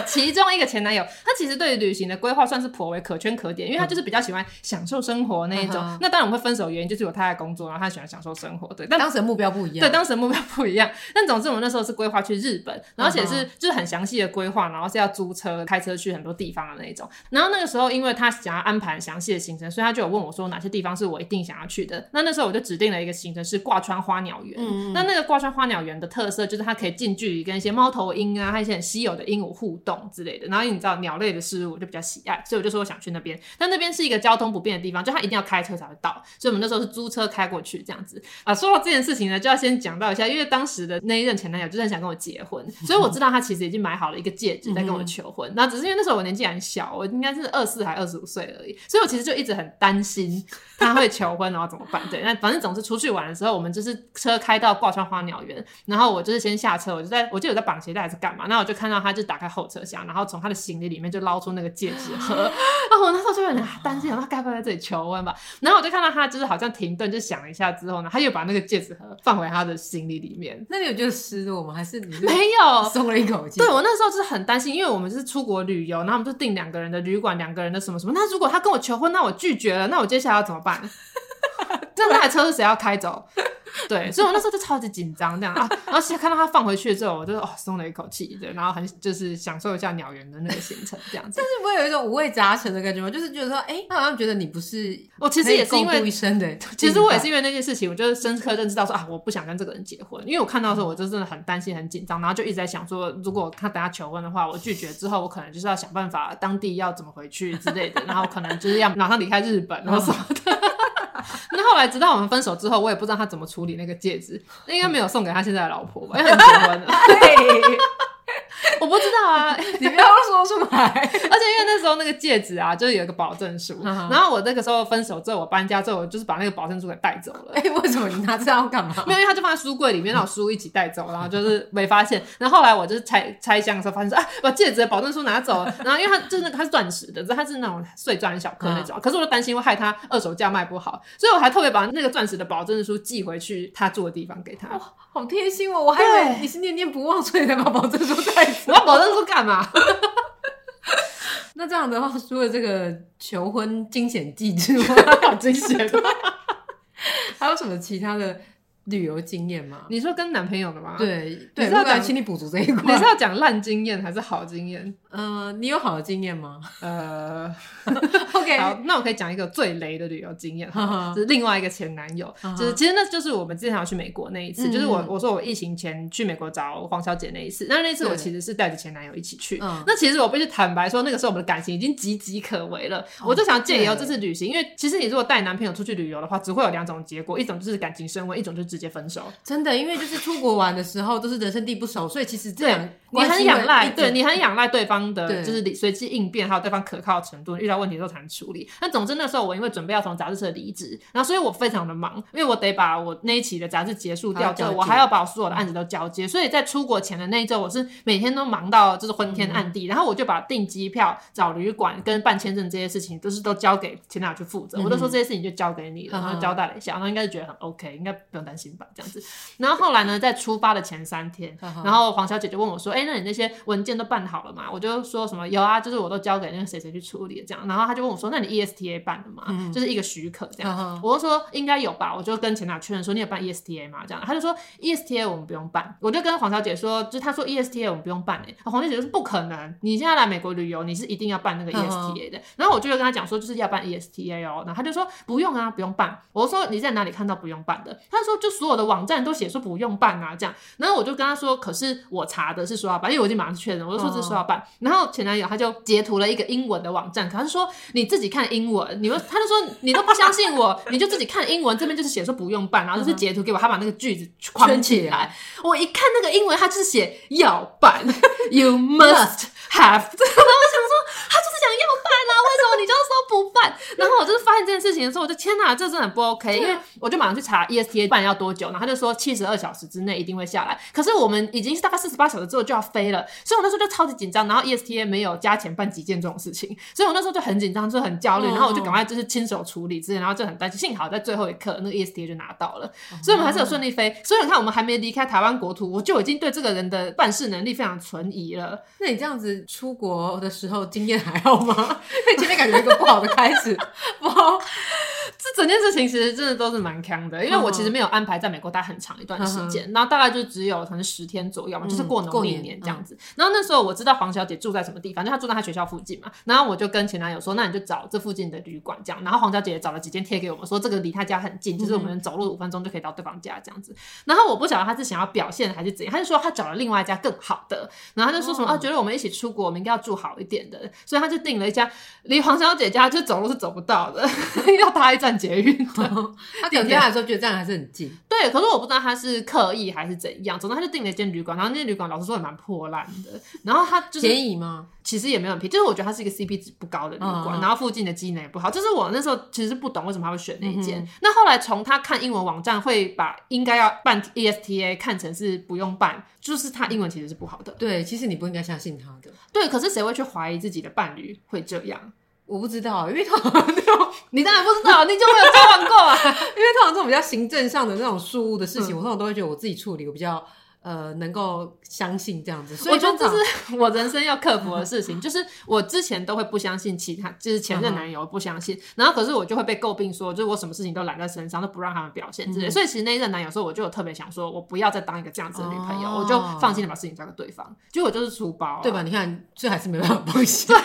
其中一个前男友，他其实对于旅行的规划算是颇为可圈可点，因为他就是比较喜欢享受生活那一种。那当然我们会分手原因就是有他在工作，然后他喜欢享受生活。对，但当时的目标不一样。对，当时的目标不一样。但总之我们那时候是规划去日本，然后而且是就是很详细的规划，然后是要租车开车去很多地方的那一种。然后那个时候因为他想要安排详细的行程，所以他就有问我说哪些地方是我一定想要去的。那那时候我就指定了一个行程是挂川花鸟园。嗯。那那个挂川花鸟园的特色就是它可以近距离跟一些猫头鹰啊，还有一些很稀有的鹦鹉互动之类的。然后你知道鸟类的事物我就比较喜爱，所以我就说我想去那边。但那边是一个交通不便的地方，就他一定要开车才会到。所以我们那时候是租车开过去这样子啊。说到这件事情呢，就要先讲到一下，因为当时的那一任前男友就是很想跟我结婚，所以我知道他其实已经买好了一个戒指在跟我求婚。那只是因为那时候我年纪还小，我应该是二四还二十五岁而已，所以我其实就一直很担心他会求婚然后怎么办。对，那反正总是出去玩的时候，我们就是车开到挂川花鸟园，然后我就是先下车，我就在我记得我在绑鞋带还是干嘛，那我就看到他就打开后车厢，然后从他的行李里面就捞出那个戒指盒。然后我那时候就有点担心，他该不会在这里求婚吧？然后我就看到他就是好像停顿，就想了一下之后呢，他又把那个戒指盒放回他的行李里面。那你有觉得失落吗？还是你没有松了一口气？对，我那时候就是很担心，因为我们是出国旅游，然后我们就订两个人的旅馆，两个人的什么什么。那如果他跟我求婚，那我拒绝了，那我接下来要怎么办？这台车是谁要开走？对，所以我那时候就超级紧张，这样啊，然后现在看到他放回去之后，我就哦松了一口气，对，然后很就是享受一下鸟园的那个行程，这样子。但是不会有一种五味杂陈的感觉吗？就是觉得说，哎、欸，他好像觉得你不是我，其实也是因为一生的，其实我也是因为那件事情，我就是深刻认知到说啊，我不想跟这个人结婚，因为我看到的时候，我就真的很担心、很紧张，然后就一直在想说，如果他等下求婚的话，我拒绝之后，我可能就是要想办法当地要怎么回去之类的，然后可能就是要马上离开日本，然后什么的。那后来直到我们分手之后，我也不知道他怎么处理那个戒指，那应该没有送给他现在的老婆吧？因为很结婚了。我不知道啊，你不要说出来。而且因为那时候那个戒指啊，就是有一个保证书。然后我那个时候分手之后，我搬家之后，我就是把那个保证书给带走了。哎，为什么你拿这要干嘛？没有，因为他就放在书柜里面，让我书一起带走，然后就是没发现。然后后来我就是拆拆箱的时候，发现说啊，把戒指的保证书拿走了。然后因为它就是那个它是钻石的，它是那种碎钻小颗那种。可是我就担心会害他二手价卖不好，所以我还特别把那个钻石的保证书寄回去他住的地方给他。哇，好贴心哦！我还以为你是念念不忘，所以才把保证书带走。我要保证书干嘛？那这样的话，除了这个求婚惊险记之外，好 惊险，还有什么其他的？旅游经验吗？你说跟男朋友的吗？对，你，是要讲请你补足这一块。你是要讲烂经验还是好经验？呃，你有好的经验吗？呃，OK，好，那我可以讲一个最雷的旅游经验，就是另外一个前男友，就是其实那就是我们之前要去美国那一次，就是我我说我疫情前去美国找黄小姐那一次，那那次我其实是带着前男友一起去。那其实我必须坦白说，那个时候我们的感情已经岌岌可危了。我就想借由这次旅行，因为其实你如果带男朋友出去旅游的话，只会有两种结果，一种就是感情升温，一种就是直接分手，真的，因为就是出国玩的时候都是人生地不熟，所以其实这样你很仰赖，对你很仰赖对方的，就是随机应变，还有对方可靠程度，遇到问题的时候才能处理。那总之那时候我因为准备要从杂志社离职，然后所以我非常的忙，因为我得把我那一期的杂志结束掉之后，我还要把我所有的案子都交接，所以在出国前的那一周，我是每天都忙到就是昏天暗地，然后我就把订机票、找旅馆跟办签证这些事情，都是都交给前男友去负责。我都说这些事情就交给你了，然后交代了一下，然后应该是觉得很 OK，应该不用担心吧，这样子。然后后来呢，在出发的前三天，然后黄小姐就问我说：“哎、欸，那你那些文件都办好了吗？”我就说什么有啊，就是我都交给那个谁谁去处理这样。然后她就问我说：“那你 ESTA 办了吗？嗯、就是一个许可这样。”我就说：“应该有吧。”我就跟前男友确认说：“你有办 ESTA 吗？”这样，她就说：“ESTA 我们不用办。”我就跟黄小姐说：“就是他说 ESTA 我们不用办哎、欸。”黄小姐就说：“不可能，你现在来美国旅游，你是一定要办那个 ESTA 的。”然后我就跟她讲说：“就是要办 ESTA 哦。”然后她就说：“不用啊，不用办。”我说：“你在哪里看到不用办的？”她说：“就所有的网站都写说不用办啊。”这样，然后我就跟他说：“可是我查的是说要办，因为我已经马上确认，我就说这是说要办。Oh. ”然后前男友他就截图了一个英文的网站，可他是说你自己看英文，你们他就说你都不相信我，你就自己看英文，这边就是写说不用办，然后就是截图给我，他把那个句子框起来。我一看那个英文，他就是写要办，You must have。然后我想要办啊，为什么你就说不办？然后我就是发现这件事情的时候，我就天哪，这真的很不 OK。因为我就马上去查 ESTA 办要多久，然后他就说七十二小时之内一定会下来。可是我们已经是大概四十八小时之后就要飞了，所以我那时候就超级紧张。然后 ESTA 没有加钱办几件这种事情，所以我那时候就很紧张，就很焦虑。然后我就赶快就是亲手处理之类，然后就很担心。幸好在最后一刻，那个 ESTA 就拿到了，所以我们还是有顺利飞。所以你看，我们还没离开台湾国土，我就已经对这个人的办事能力非常存疑了。那你这样子出国的时候经验还好吗？因为前面感觉一个不好的开始，不好。这整件事情其实真的都是蛮坑的，因为我其实没有安排在美国待很长一段时间，然后大概就只有可能十天左右嘛，就是过农历年这样子。然后那时候我知道黄小姐住在什么地方，就她住在她学校附近嘛。然后我就跟前男友说，那你就找这附近的旅馆这样。然后黄小姐也找了几间贴给我们，说这个离她家很近，就是我们走路五分钟就可以到对方家这样子。然后我不晓得她是想要表现还是怎样，她就说她找了另外一家更好的，然后她就说什么啊，觉得我们一起出国，我们应该要住好一点的，所以她就订了一家离黄小姐家就走路是走不到的，要搭一站。站捷运的。他点进来的时候觉得这样还是很近。对，可是我不知道他是刻意还是怎样。总之他就订了一间旅馆，然后那间旅馆老实说也蛮破烂的。然后他就是便宜吗？其实也没有很便宜，就是我觉得它是一个 CP 值不高的旅馆，嗯、然后附近的机能也不好。就是我那时候其实不懂为什么他会选那间。嗯、那后来从他看英文网站会把应该要办 ESTA 看成是不用办，就是他英文其实是不好的。对，其实你不应该相信他的。对，可是谁会去怀疑自己的伴侣会这样？我不知道，因为他你当然不知道，你就没有交往过啊。因为他这种比较行政上的那种事务的事情，嗯、我通常都会觉得我自己处理，我比较。呃，能够相信这样子，所以我觉得这是我人生要克服的事情。就是我之前都会不相信其他，就是前任男友不相信，然后可是我就会被诟病说，就是我什么事情都揽在身上，都不让他们表现之类。所以其实那一任男友说，我就有特别想说，我不要再当一个这样子的女朋友，我就放心的把事情交给对方。结果我就是出包，对吧？你看，这还是没办法放心。对，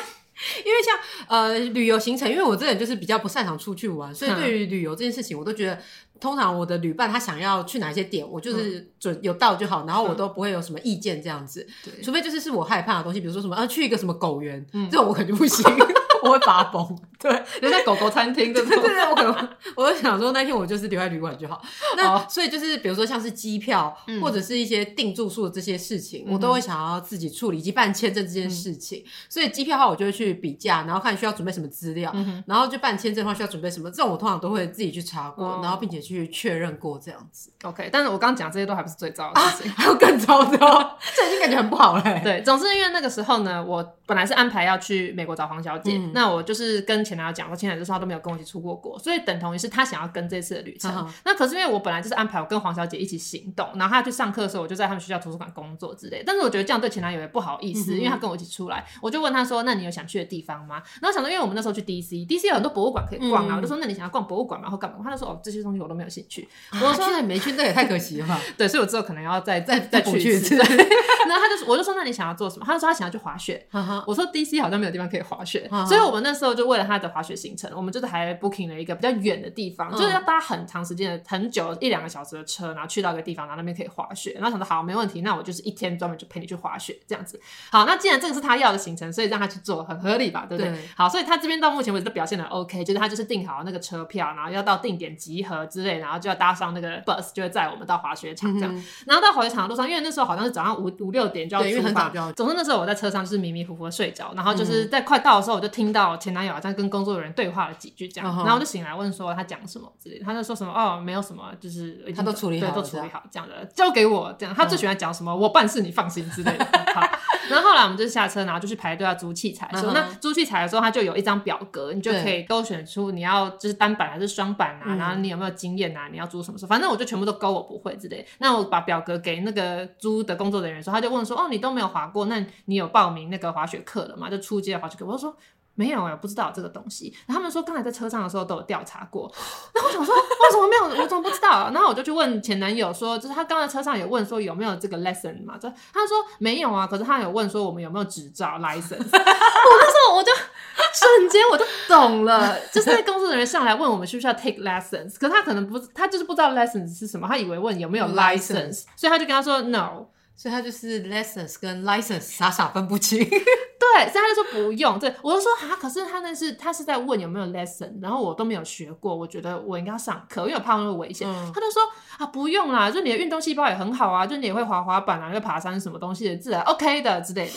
因为像呃旅游行程，因为我这人就是比较不擅长出去玩，所以对于旅游这件事情，我都觉得。通常我的旅伴他想要去哪些点，我就是准有到就好，然后我都不会有什么意见这样子。对，除非就是是我害怕的东西，比如说什么啊去一个什么狗园，这种我肯定不行，我会发疯。对，留在狗狗餐厅，对不对？对对，我可能我就想说那天我就是留在旅馆就好。那所以就是比如说像是机票或者是一些订住宿的这些事情，我都会想要自己处理，以及办签证这件事情。所以机票的话，我就会去比价，然后看需要准备什么资料，然后就办签证的话需要准备什么，这种我通常都会自己去查过，然后并且。去确认过这样子，OK。但是我刚刚讲这些都还不是最糟的事情，啊、还有更糟的哦，这已经感觉很不好了。对，总之因为那个时候呢，我本来是安排要去美国找黄小姐，嗯、那我就是跟前男友讲说，前男友说他都没有跟我一起出过国，所以等同于是他想要跟这次的旅程。嗯、那可是因为我本来就是安排我跟黄小姐一起行动，然后他去上课的时候，我就在他们学校图书馆工作之类。但是我觉得这样对前男友也不好意思，嗯、因为他跟我一起出来，我就问他说：“那你有想去的地方吗？”然后想到，因为我们那时候去 DC，DC 有很多博物馆可以逛啊，嗯、我就说：“那你想要逛博物馆吗？或干嘛？”他就说：“哦，这些东西我都没有兴趣。”我说那你没去，那也太可惜了？对，所以我之后可能要再再再去一次。然后他就我就说，那你想要做什么？他就说他想要去滑雪。我说 DC 好像没有地方可以滑雪，所以我们那时候就为了他的滑雪行程，我们就是还 booking 了一个比较远的地方，就是要搭很长时间的、很久一两个小时的车，然后去到一个地方，然后那边可以滑雪。然后想说好，没问题，那我就是一天专门就陪你去滑雪这样子。好，那既然这个是他要的行程，所以让他去做，很合理吧？对不对？好，所以他这边到目前为止都表现的 OK，就是他就是订好那个车票，然后要到定点集合之类，然后就要搭上那个 bus 就。载我们到滑雪场这样，嗯、然后到滑雪场的路上，因为那时候好像是早上五五六点就要出发，总之那时候我在车上就是迷迷糊糊的睡着，然后就是在快到的时候，我就听到前男友好像跟工作人员对话了几句这样，然后我就醒来问说他讲什么之类的，他就说什么哦没有什么，就是他都处理好，对，都处理好这样的，交给我这样，他最喜欢讲什么、嗯、我办事你放心之类的。好，然后后来我们就下车，然后就去排队要租器材，说、那租器材的时候，他就有一张表格，你就可以勾选出你要就是单板还是双板啊，嗯、然后你有没有经验啊，你要租什么时候，反正我就全部都勾我不会之类的。那我把表格给那个租的工作人员说，他就问说：“哦，你都没有滑过，那你有报名那个滑雪课了吗？就初阶的滑雪课？”我就说：“没有，我不知道这个东西。”然后他们说：“刚才在车上的时候都有调查过。”然后我想说：“ 为什么没有？我怎么不知道？”然后我就去问前男友说：“就是他刚才车上有问说有没有这个 lesson 嘛？”就他说：“没有啊。”可是他有问说我们有没有执照 license。我那时候我就。瞬间我就懂了，就是那工作人员上来问我们需不需要 take lessons，可是他可能不，他就是不知道 lessons 是什么，他以为问有没有 license，所以他就跟他说 no，所以他就是 lessons 跟 license 傻傻分不清。对，所以他就说不用。对，我就说啊，可是他那是他是在问有没有 lesson，然后我都没有学过，我觉得我应该要上课，因为我怕会危险。嗯、他就说啊，不用啦，就你的运动细胞也很好啊，就你也会滑滑板啊，会爬山什么东西的，自然 OK 的之类的。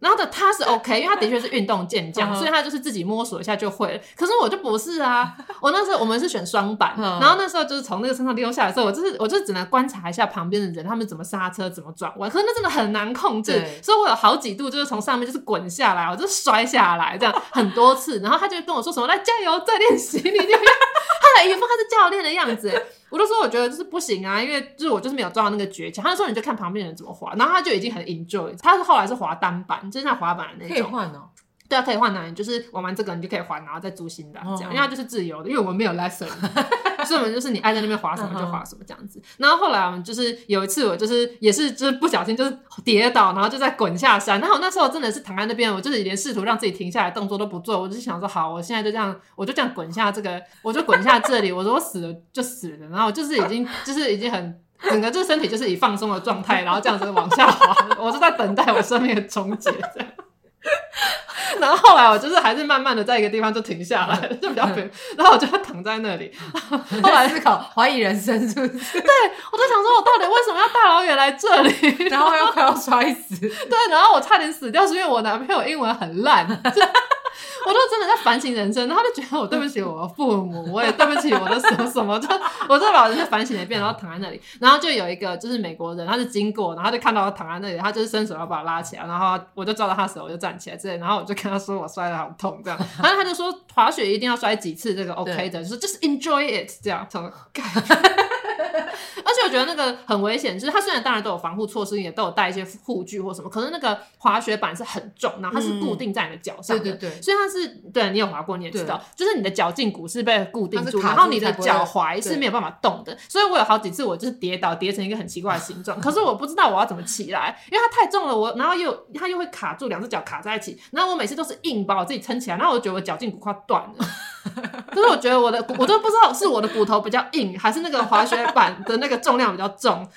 然后的他是 OK，因为他的确是运动健将，所以他就是自己摸索一下就会了。可是我就不是啊，我那时候我们是选双板，然后那时候就是从那个车上溜下来的时候，我就是我就只能观察一下旁边的人，他们怎么刹车，怎么转弯。可是那真的很难控制，所以我有好几度就是从上面就是滚下来，我就摔下来这样很多次。然后他就跟我说什么来加油，再练习，你就他的一副他是教练的样子。我就说我觉得就是不行啊，因为就是我就是没有抓到那个诀窍。他就说你就看旁边人怎么滑，然后他就已经很 enjoy。他是后来是滑单板，就是像滑板的那种。可以换哦。对啊，可以换男人，就是玩完这个你就可以换，然后再租新的这样，因为他就是自由的，因为我们没有 lesson，所以我们就是你爱在那边滑什么就滑什么这样子。然后后来我们就是有一次我就是也是就是不小心就是跌倒，然后就在滚下山。然后那时候真的是躺在那边，我就是连试图让自己停下来动作都不做，我就想说好，我现在就这样，我就这样滚下这个，我就滚下这里，我说我死了就死了，然后就是已经就是已经很整个这身体就是以放松的状态，然后这样子往下滑，我是在等待我生命的终结这样。然后后来我就是还是慢慢的在一个地方就停下来了，就比较平。然后我就躺在那里，后来思考怀疑人生是不是？对，我就想说，我到底为什么要大老远来这里？然后又快要摔死。对，然后我差点死掉，是因为我男朋友英文很烂。我都真的在反省人生，然后就觉得我对不起我的父母，我也对不起我的什么什么，就我就把我人生反省了一遍，然后躺在那里，然后就有一个就是美国人，他就经过，然后就看到我躺在那里，他就是伸手要把我拉起来，然后我就抓到他手，我就站起来之类，然后我就跟他说我摔的好痛这样，然后他就说滑雪一定要摔几次这个 OK 的，就是就是 enjoy it 这样，从。而且我觉得那个很危险，就是它虽然当然都有防护措施，也都有带一些护具或什么，可是那个滑雪板是很重，然后它是固定在你的脚上的，对对对，所以它是对你有滑过你也知道，就是你的脚胫骨是被固定住，然后你的脚踝是没有办法动的，所以我有好几次我就是跌倒，跌成一个很奇怪的形状，可是我不知道我要怎么起来，因为它太重了，我然后又它又会卡住，两只脚卡在一起，然后我每次都是硬把我自己撑起来，然后我觉得我脚胫骨快断了，可是我觉得我的我都不知道是我的骨头比较硬，还是那个滑雪板的那个重量比较重。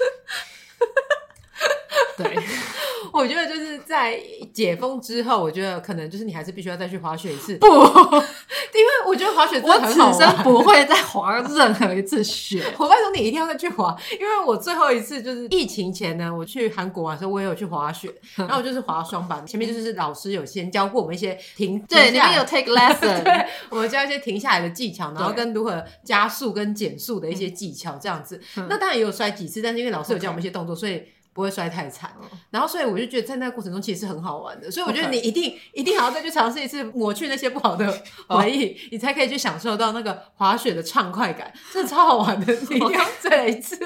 对，我觉得就是在解封之后，我觉得可能就是你还是必须要再去滑雪一次。不，因为我觉得滑雪真的很好，我此生不会再滑任何一次雪。我拜托你一定要再去滑，因为我最后一次就是疫情前呢，我去韩国玩的时候，我也有去滑雪，然后我就是滑双板，前面就是老师有先教过我们一些停，对，你们有 take lesson，对，我们教一些停下来的技巧，然后跟如何加速跟减速的一些技巧，这样子。那当然也有摔几次，但是因为老师有教我们一些动作，所以。不会摔太惨，然后所以我就觉得在那个过程中其实是很好玩的，所以我觉得你一定.一定还要再去尝试一次，抹去那些不好的 回忆，你才可以去享受到那个滑雪的畅快感，真的超好玩的，你一定要再来一次。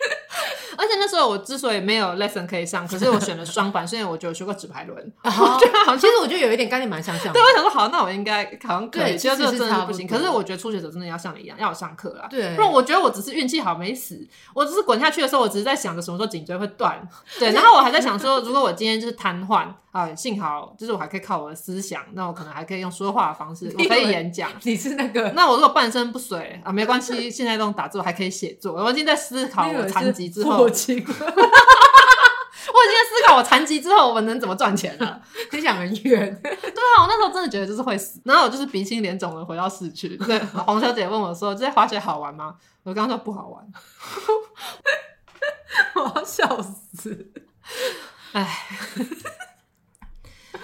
而且那时候我之所以没有 lesson 可以上，可是我选了双板，是因为我就学过纸牌轮。好，其实我觉得有一点跟你蛮相像。对，我想说好，那我应该好像可以。其实这个真的不行。可是我觉得初学者真的要像你一样，要有上课啦。对。不然我觉得我只是运气好没死，我只是滚下去的时候，我只是在想着什么时候颈椎会断。对。然后我还在想说，如果我今天就是瘫痪啊，幸好就是我还可以靠我的思想，那我可能还可以用说话的方式，我可以演讲。你是那个？那我如果半身不遂啊，没关系，现在这种打坐还可以写作。我已经在思考我残疾之后。我已经在思考，我残疾之后我们能怎么赚钱了。你想很远。对啊，我那时候真的觉得就是会死，然后我就是鼻青脸肿的回到市区。对，黄小姐问我说：“这些滑雪好玩吗？”我刚刚说不好玩，我要笑死。哎。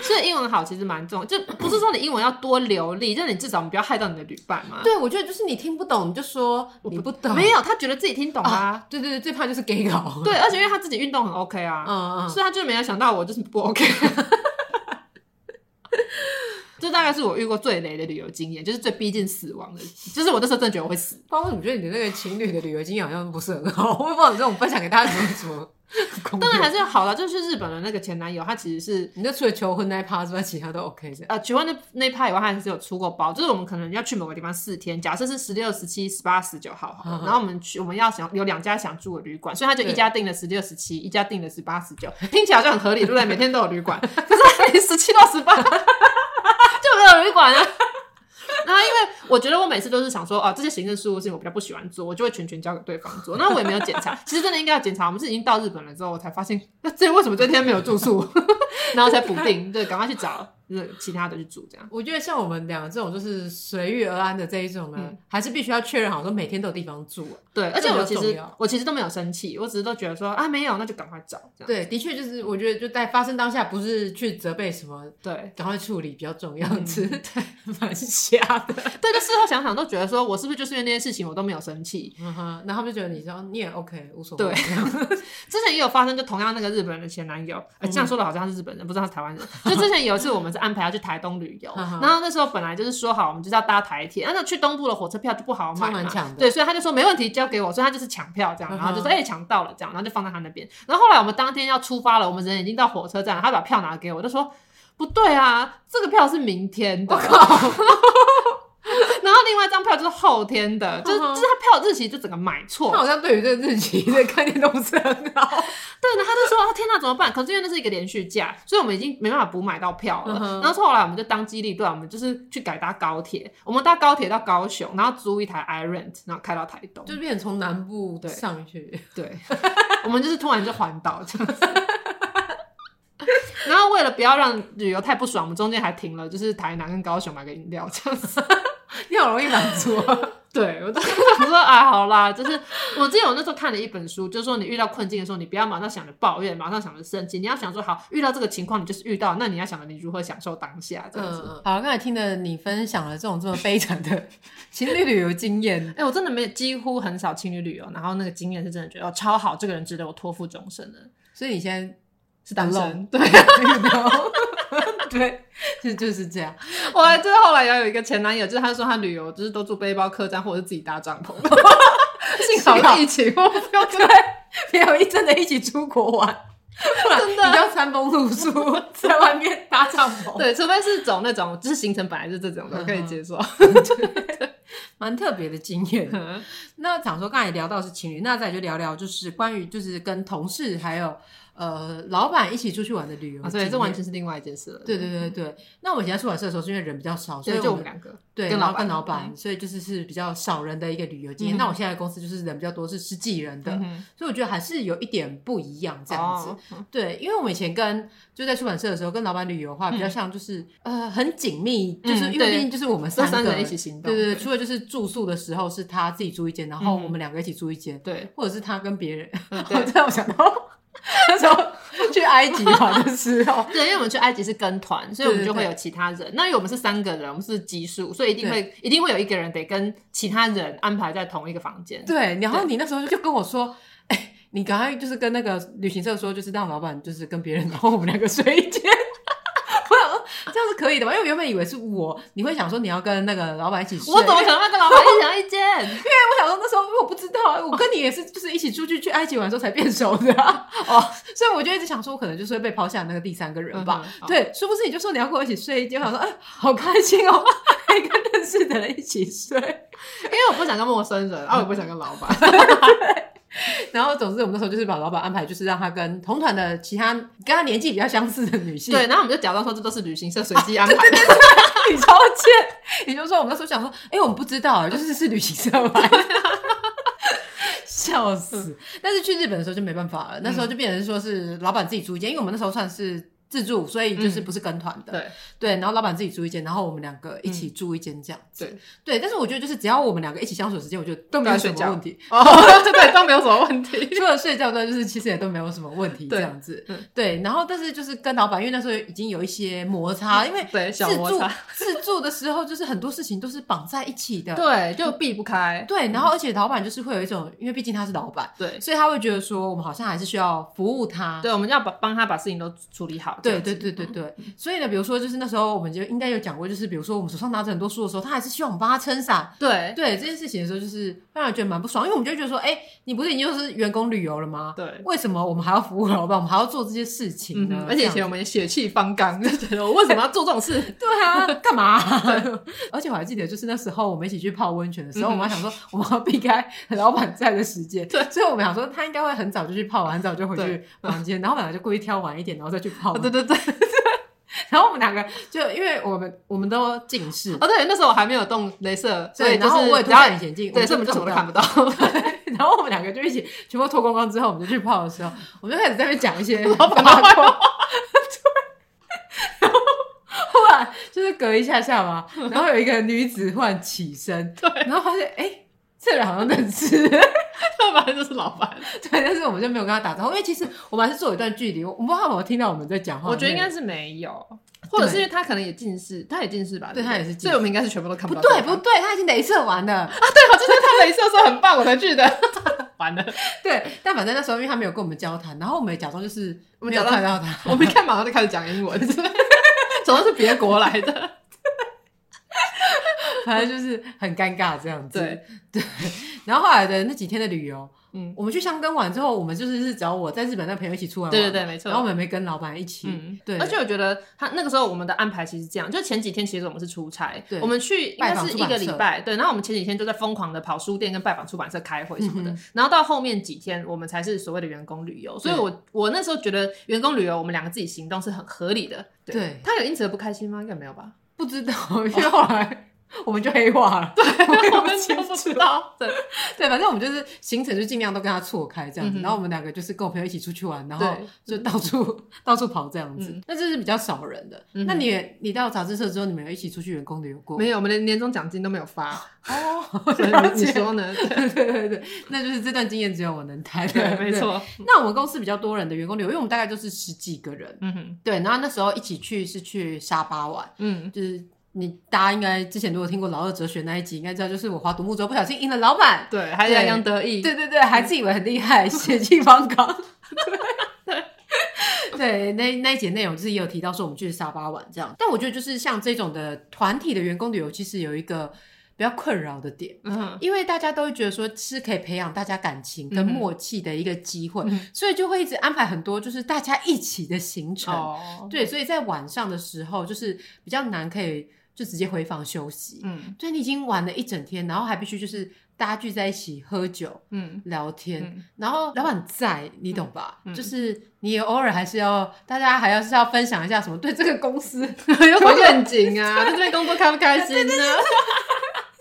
所以英文好其实蛮重要，就不是说你英文要多流利，就是你至少你不要害到你的旅伴嘛。对，我觉得就是你听不懂，你就说你不懂。没有，他觉得自己听懂啊。啊对对对，最怕就是 gay 搞。对，而且因为他自己运动很 OK 啊，嗯嗯，所以他就没有想到我就是不 OK。这大概是我遇过最雷的旅游经验，就是最逼近死亡的，就是我那时候真的觉得我会死。包括我觉得你的那个情侣的旅游经验好像不是很好，我也不知道你这种分享给大家怎么怎么。当然还是好了，就是日本的那个前男友，他其实是，你就除了求婚那一趴之外，其他都 OK 的。呃，求婚那那一趴以外，他还是有出过包，就是我们可能要去某个地方四天，假设是十六、十七、十八、十九号，然后我们去，我们要想有两家想住的旅馆，所以他就一家订了十六、十七，一家订了十八、十九，听起来就很合理，对不对？每天都有旅馆，可是你十七到十八 就没有旅馆啊。啊，因为我觉得我每次都是想说，哦，这些行政事务事情我比较不喜欢做，我就会全权交给对方做。那我也没有检查，其实真的应该要检查。我们是已经到日本了之后，我才发现，那这为什么这天没有住宿，然后才补订，对，赶快去找。就是其他的去煮这样，我觉得像我们两个这种就是随遇而安的这一种呢，嗯、还是必须要确认好说每天都有地方住。对，而且我其实我其实都没有生气，我只是都觉得说啊没有，那就赶快找。对，的确就是我觉得就在发生当下，不是去责备什么，对，赶快处理比较重要。是、嗯，对，蛮瞎的。对，就事后想想都觉得说我是不是就是因为那些事情我都没有生气，嗯哼，然后就觉得你说你也 OK 无所谓。对，之前也有发生，就同样那个日本人的前男友，这样说的好像是日本人，不知道台湾人。就之前有一次我们是安排要去台东。旅游，然后那时候本来就是说好，我们就是要搭台铁，那去东部的火车票就不好买嘛，对，所以他就说没问题，交给我，所以他就是抢票这样，然后就说哎抢到了这样，然后就放在他那边。然后后来我们当天要出发了，我们人已经到火车站了，他把票拿给我，就说不对啊，这个票是明天的。另外一张票就是后天的，就是就是他票日期就整个买错，他好像对于这个日期的概念都不是很好。对，然后他就说：“天哪，怎么办？”可是因为那是一个连续假，所以我们已经没办法补买到票了。然后后来我们就当机立断，我们就是去改搭高铁。我们搭高铁到高雄，然后租一台 iRent，然后开到台东，就变成从南部上去。对，我们就是突然就环岛这样子。然后为了不要让旅游太不爽，我们中间还停了，就是台南跟高雄买个饮料这样子。你好容易满足啊。对，我就说啊，好啦，就是我记得我那时候看了一本书，就是说你遇到困境的时候，你不要马上想着抱怨，马上想着生气，你要想说好，遇到这个情况，你就是遇到，那你要想着你如何享受当下这样子。嗯、好，刚才听了你分享了这种这么悲惨的 情侣旅游经验，哎、欸，我真的没有几乎很少情侣旅游，然后那个经验是真的觉得超好，这个人值得我托付终身的。所以你现在是单身，对。对，就就是这样。我还就是后来也有一个前男友，就是他说他旅游就是都住背包客栈，或者是自己搭帐篷。幸好一起，我对，没有一真的一起出国玩，真的比较餐风露宿，在外面搭帐篷。对，除非是走那种就是行程本来是这种的，可以接受。蛮特别的经验。那想说刚才聊到是情侣，那再就聊聊就是关于就是跟同事还有。呃，老板一起出去玩的旅游，所以这完全是另外一件事了。对对对对，那我们以前在出版社的时候，是因为人比较少，所以就我们两个，对，跟老板，跟老板，所以就是是比较少人的一个旅游经验。那我现在公司就是人比较多，是十几人的，所以我觉得还是有一点不一样这样子。对，因为我们以前跟就在出版社的时候，跟老板旅游的话，比较像就是呃很紧密，就是因为毕竟就是我们三个人一起行动。对对对，除了就是住宿的时候是他自己住一间，然后我们两个一起住一间，对，或者是他跟别人。对，这 样我想到。那时候去埃及玩的时候，对，因为我们去埃及是跟团，所以我们就会有其他人。那因为我们是三个人，我们是奇数，所以一定会一定会有一个人得跟其他人安排在同一个房间。对，然后你那时候就跟我说，哎对，你刚刚就是跟那个旅行社说，就是让老板就是跟别人，然后我们两个睡一间。这样是可以的吗？因为我原本以为是我，你会想说你要跟那个老板一起睡。我怎么可能会跟老板一起一间？因为我想说那时候因为我不知道，我跟你也是就是一起出去去埃及玩时候才变熟的啊。哦，所以我就一直想说，我可能就是会被抛下那个第三个人吧。对，殊不知你就说你要跟我一起睡一间，我想说哎，好开心哦，可以跟认识的人一起睡。因为我不想跟陌生人，啊，我不想跟老板。然后，总之，我们那时候就是把老板安排，就是让他跟同团的其他跟他年纪比较相似的女性。对，然后我们就假装说这都是旅行社随机安排的。啊、对对对你超贱！你就说我们那时候想说，哎、欸，我们不知道，就是是旅行社来的，笑死！但是去日本的时候就没办法了，那时候就变成说是老板自己租一间，因为我们那时候算是。自助，所以就是不是跟团的，对。对，然后老板自己租一间，然后我们两个一起住一间这样子，对。对。但是我觉得就是只要我们两个一起相处的时间，我觉得都没有什么问题。哦，对，都没有什么问题，除了睡觉呢，就是其实也都没有什么问题这样子，对。然后但是就是跟老板，因为那时候已经有一些摩擦，因为自助自助的时候就是很多事情都是绑在一起的，对，就避不开，对。然后而且老板就是会有一种，因为毕竟他是老板，对，所以他会觉得说我们好像还是需要服务他，对，我们要把帮他把事情都处理好，对对对对对。对，所以呢，比如说，就是那时候我们就应该有讲过，就是比如说我们手上拿着很多书的时候，他还是希望我们帮他撑伞。对对，这件事情的时候，就是让人觉得蛮不爽，因为我们就觉得说，哎，你不是已经就是员工旅游了吗？对，为什么我们还要服务老板，我们还要做这些事情呢？而且以前我们也血气方刚，就觉得我为什么要做这种事？对啊，干嘛？而且我还记得，就是那时候我们一起去泡温泉的时候，我们还想说我们要避开老板在的时间，对，所以我们想说他应该会很早就去泡完，很早就回去房间，然后本来就故意挑晚一点，然后再去泡。对对对。然后我们两个就因为我们我们都近视哦，对，那时候我还没有动镭射，所以然后我也戴隐形眼镜，对，所以我们就什么都看不到。然后我们两个就一起全部脱光光之后，我们就去泡的时候，我们就开始在那边讲一些 八卦。然后忽然就是隔一下下嘛，然后有一个女子忽然起身，对，然后发现哎，这人好像认识。老板就是老板，对，但是我们就没有跟他打招呼，因为其实我们还是做一段距离。我不知道他有没有听到我们在讲话，我觉得应该是没有，或者是因为他可能也近视，他也近视吧？对，他也是近视，所以我们应该是全部都看不到。不对，不对，他已经镭射完了啊！对，我就是他镭射说很棒，我才去的。完了，对，但反正那时候因为他没有跟我们交谈，然后我们也假装就是没有看到他，我们一看马上就开始讲英文，总是别国来的。反正就是很尴尬这样子，对对。然后后来的那几天的旅游，嗯，我们去香根玩之后，我们就是是找我在日本那朋友一起出来玩，对对对，没错。然后我们没跟老板一起，嗯，对。而且我觉得他那个时候我们的安排其实这样，就前几天其实我们是出差，对，我们去应该是一个礼拜，对。然后我们前几天就在疯狂的跑书店跟拜访出版社开会什么的，然后到后面几天我们才是所谓的员工旅游。所以我我那时候觉得员工旅游我们两个自己行动是很合理的，对。他有因此而不开心吗？应该没有吧？不知道，因为后来。我们就黑化了，对，我们就不知道，对对，反正我们就是行程就尽量都跟他错开这样子，然后我们两个就是跟我朋友一起出去玩，然后就到处到处跑这样子，那这是比较少人的。那你你到杂志社之后，你们有一起出去员工旅游过？没有，我们连年终奖金都没有发 哦。你说呢？对对对对，那就是这段经验只有我能谈。对，没错。那我们公司比较多人的员工旅游，因为我们大概就是十几个人，嗯哼，对。然后那时候一起去是去沙巴玩，嗯，就是。你大家应该之前如果听过老二哲学那一集，应该知道，就是我划独木舟不小心赢了老板，对，还洋洋得意，对对对，还自以为很厉害，血气方刚。对对，那那一节内容就是也有提到说我们去沙巴玩这样，但我觉得就是像这种的团体的员工旅游，其实有一个比较困扰的点，嗯，因为大家都会觉得说是可以培养大家感情跟默契的一个机会，嗯，所以就会一直安排很多就是大家一起的行程，哦，对，所以在晚上的时候就是比较难可以。就直接回房休息，嗯，所以你已经玩了一整天，然后还必须就是大家聚在一起喝酒，嗯，聊天，嗯、然后老板在，你懂吧？嗯、就是你偶尔还是要，大家还要是要分享一下什么对这个公司 有什么愿景啊？在这边工作开不开心呢？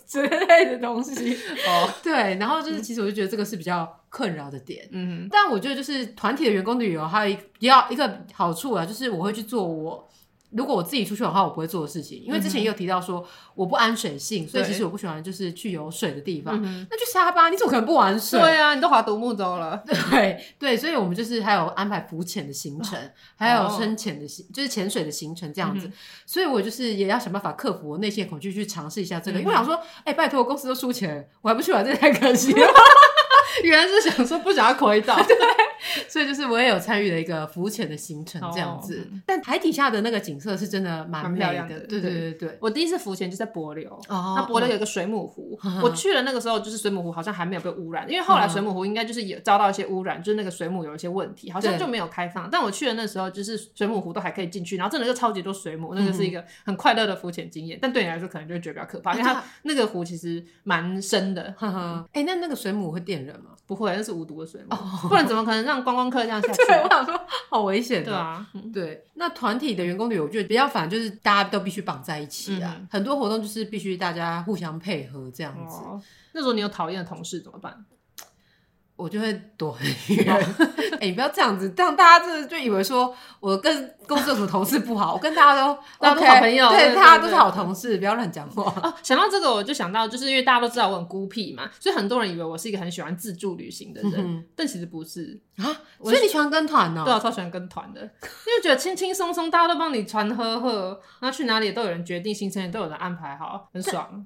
之类的东西哦，对，然后就是其实我就觉得这个是比较困扰的点，嗯，但我觉得就是团体的员工旅游还有一要一个好处啊，就是我会去做我。如果我自己出去的话，我不会做的事情，因为之前也有提到说我不安水性，所以其实我不喜欢就是去有水的地方。那去沙巴，你怎么可能不玩水？对啊，你都划独木舟了。对对，所以我们就是还有安排浮潜的行程，还有深潜的行，就是潜水的行程这样子。所以我就是也要想办法克服我内心的恐惧，去尝试一下这个。因为我想说，哎，拜托，公司都出钱，我还不去玩，这太 可惜了。原来是想说不想要亏到，对，所以就是我也有参与了一个浮潜的行程这样子，但海底下的那个景色是真的蛮漂亮的。对对对对，我第一次浮潜就在帛琉，那帛琉有个水母湖，我去了那个时候就是水母湖好像还没有被污染，因为后来水母湖应该就是有遭到一些污染，就是那个水母有一些问题，好像就没有开放。但我去的那时候就是水母湖都还可以进去，然后真的就超级多水母，那个是一个很快乐的浮潜经验。但对你来说可能就会觉得比较可怕，因为它那个湖其实蛮深的。哎，那那个水母会电人吗？不会，那是无毒的水母，不然怎么可能让观光客这样下去？对，我想说好危险。对啊，对。那团体的员工旅游，我觉得比较烦，就是大家都必须绑在一起啊，很多活动就是必须大家互相配合这样子。那时候你有讨厌的同事怎么办？我就会躲很远。哎，你不要这样子，这样大家就就以为说我跟公司有什么同事不好，我跟大家都 大家都好朋友，对，大家都是好同事，不要乱讲话。哦，想到这个，我就想到，就是因为大家都知道我很孤僻嘛，所以很多人以为我是一个很喜欢自助旅行的人，但其实不是啊。所以你喜欢跟团呢？对啊，超喜欢跟团的，因为觉得轻轻松松，大家都帮你传呵呵，然后去哪里都有人决定行程，也都有人安排好，很爽。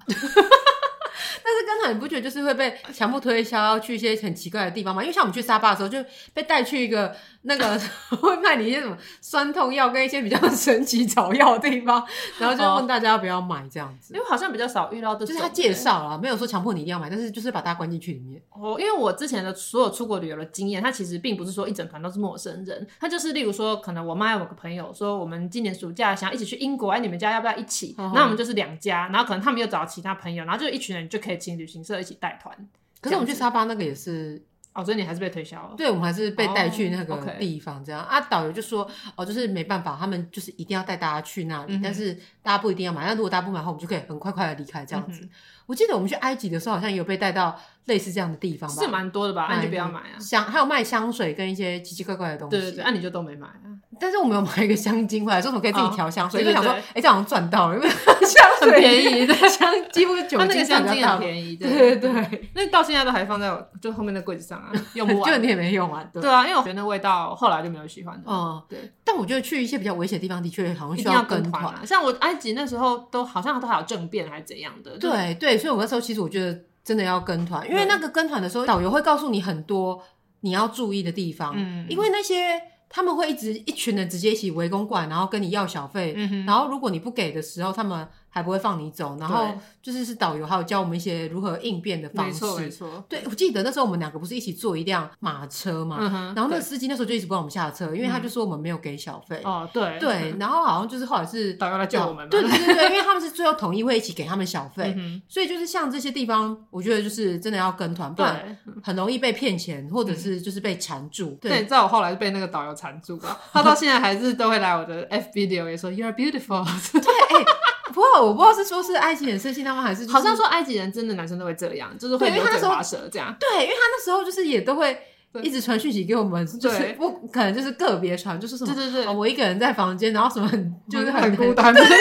但是跟团你不觉得就是会被强迫推销要去一些很奇怪的地方吗？因为像我们去沙巴的时候就被带去一个那个 会卖你一些什么酸痛药跟一些比较神奇草药的地方，然后就问大家要不要买这样子。因为好像比较少遇到的，就是他介绍了，没有说强迫你一定要买，但是就是把大家关进去里面。哦，因为我之前的所有出国旅游的经验，他其实并不是说一整团都是陌生人，他就是例如说，可能我妈有个朋友说，我们今年暑假想要一起去英国，哎，你们家要不要一起？那我们就是两家，然后可能他们又找其他朋友，然后就一群人就可以请旅行社一起带团。可是我们去沙巴那个也是。哦，所以你还是被推销了？对，我们还是被带去那个地方，这样、oh. 啊。导游就说，哦，就是没办法，他们就是一定要带大家去那里，嗯、但是大家不一定要买。那如果大家不买的话，我们就可以很快快的离开，这样子。嗯我记得我们去埃及的时候，好像也有被带到类似这样的地方吧？是蛮多的吧？那你就不要买啊。香还有卖香水跟一些奇奇怪怪的东西。对对对，那你就都没买啊。但是我们有买一个香精回来，说我们可以自己调香水，就想说，哎，这样好像赚到了，因为 香水很便宜，香几乎酒精那个香精很便宜，对对对。那到现在都还放在就后面的柜子上啊，用不完，就你也没用完。对啊，因为我觉得那味道后来就没有喜欢的。嗯，对。但我觉得去一些比较危险的地方，的确好像需要跟团。像我埃及那时候都好像都还有政变还是怎样的。对对，所以我那时候其实我觉得。真的要跟团，因为那个跟团的时候，导游会告诉你很多你要注意的地方，嗯，因为那些他们会一直一群人直接一起围攻过来，然后跟你要小费，嗯哼，然后如果你不给的时候，他们。还不会放你走，然后就是是导游，还有教我们一些如何应变的方式。没错，没错。对，我记得那时候我们两个不是一起坐一辆马车嘛，然后那个司机那时候就一直不让我们下车，因为他就说我们没有给小费。哦，对对。然后好像就是后来是导游来叫我们。对对对对，因为他们是最后统一会一起给他们小费，所以就是像这些地方，我觉得就是真的要跟团，不然很容易被骗钱，或者是就是被缠住。对，你知道我后来被那个导游缠住吧？他到现在还是都会来我的 FB 留言说 You are beautiful。对，哎。不过我不知道是说是埃及人生气他们，还是、就是、好像说埃及人真的男生都会这样，就是会油嘴滑舌这样。对，因为他那时候就是也都会一直传讯息给我们，就是不可能就是个别传，就是什么对对对、哦，我一个人在房间，然后什么很就是很，很孤单，对对对，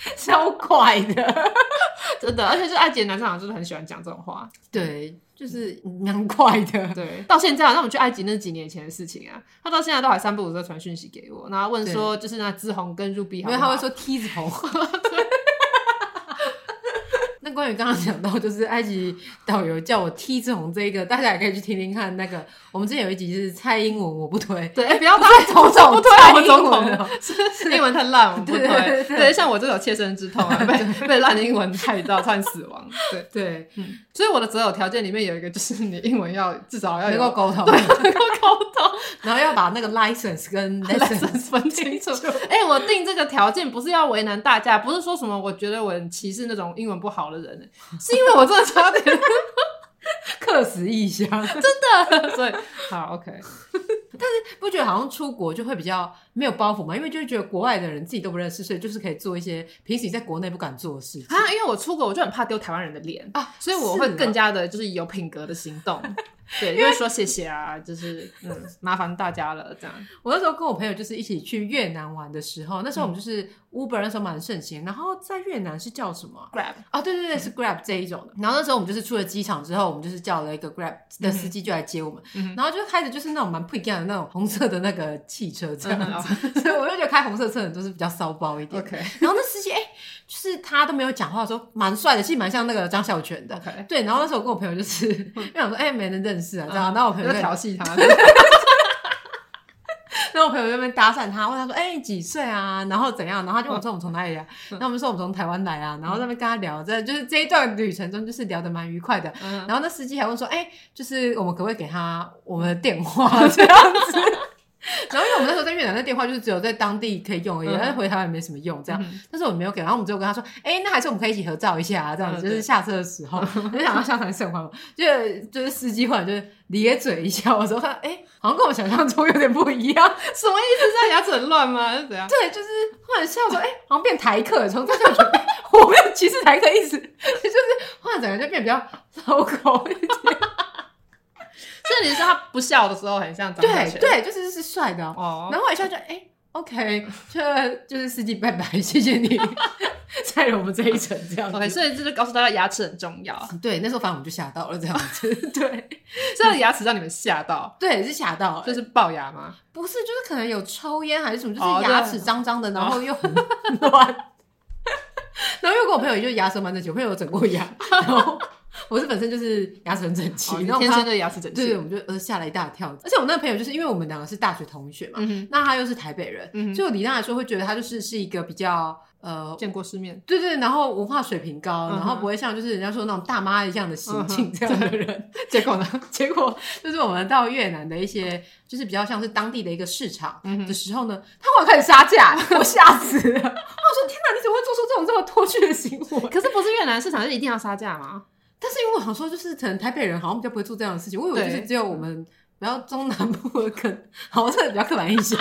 超怪的，真的，而且是埃及的男生好像就是很喜欢讲这种话，对。就是蛮怪的，对，到现在，那我们去埃及那是几年前的事情啊，他到现在都还三不五时传讯息给我，然后问说，就是那志宏跟 Ruby，因为他会说 T 字头。关于刚刚讲到，就是埃及导游叫我字红这一个，大家也可以去听听看。那个我们之前有一集是蔡英文，我不推。对，不要把总统不推我总统，是英文太烂，我不推。对，像我这种切身之痛啊，被被烂英文害到差点死亡。对对，嗯，所以我的择偶条件里面有一个，就是你英文要至少要能够沟通，对，能够沟通，然后要把那个 license 跟 lessons 分清楚。哎、欸，我定这个条件不是要为难大家，不是说什么我觉得我很歧视那种英文不好的人。是因为我真的差点 客死异乡，真的。所以好 OK，但是不觉得好像出国就会比较没有包袱嘛？因为就是觉得国外的人自己都不认识，所以就是可以做一些平时你在国内不敢做的事情啊。因为我出国，我就很怕丢台湾人的脸啊，所以我会更加的就是有品格的行动。对，因为说谢谢啊，就是嗯，麻烦大家了这样。我那时候跟我朋友就是一起去越南玩的时候，那时候我们就是。嗯 Uber 那时候蛮盛行，然后在越南是叫什么？Grab 啊，对对对，是 Grab 这一种的。然后那时候我们就是出了机场之后，我们就是叫了一个 Grab 的司机就来接我们，嗯、然后就开着就是那种蛮不一样的那种红色的那个汽车这样子，嗯、所以我就觉得开红色车的人都是比较骚包一点。OK，然后那司机哎、欸，就是他都没有讲话的时候，蛮帅的，其实蛮像那个张孝全的。OK，对。然后那时候我跟我朋友就是 因为我说哎、欸、没人认识啊，这样，然后我朋友就调戏他。然后我朋友在那边搭讪他，问他说：“哎、欸，几岁啊？然后怎样？”然后他就问我说：“我们从哪里来？”然后我们说：“我们从台湾来啊。”然后在那边跟他聊，这就是这一段旅程中就是聊得蛮愉快的。然后那司机还问说：“哎、欸，就是我们可不可以给他我们的电话这样子？” 然后因为我们那时候在越南，那电话就是只有在当地可以用而已，但是回台湾也没什么用，这样。但是我们没有给，然后我们最后跟他说：“哎、欸，那还是我们可以一起合照一下啊，这样子。”就是下车的时候，就想到相谈甚欢嘛。就就是司机忽然就是咧嘴一笑，我说：“他哎，好像跟我想象中有点不一样，什么意思？这样牙齿很乱吗？是怎样？”对，就是忽然笑说：“哎，好像变台客。”从这就觉得我没有歧视台客意思，就是忽然整个人就变比较糟糕一点。这里是他不笑的时候，很像张小泉。对对，就是是帅的哦。然后我一笑就哎、欸、，OK，就就是司机拜拜，谢谢你 在了我们这一程这样子。OK，所以这就告诉大家牙齿很重要。对，那时候反正我们就吓到了这样子。对，这样的牙齿让你们吓到？对，是吓到了。就是龅牙吗？不是，就是可能有抽烟还是什么，就是牙齿脏脏的，然后又很乱。然后又跟我朋友，也就牙舌蛮整齐，我朋友有整过牙，然后。我是本身就是牙齿很整齐，哦、然后天生的牙齿整齐，对，我们就呃吓了一大跳。而且我那个朋友就是因为我们两个是大学同学嘛，嗯、那他又是台北人，嗯、所以我理当来说会觉得他就是是一个比较呃见过世面，对对，然后文化水平高，嗯、然后不会像就是人家说那种大妈一样的行径这样的人。嗯、结果呢？结果就是我们到越南的一些就是比较像是当地的一个市场的时候呢，嗯、他忽然开始杀价，我吓死了。我说天哪，你怎么会做出这种这么脱序的行为？可是不是越南市场就一定要杀价吗？但是因为我想说，就是可能台北人好像比较不会做这样的事情，我以为就是只有我们。然后中南部的好像是比较刻板印象，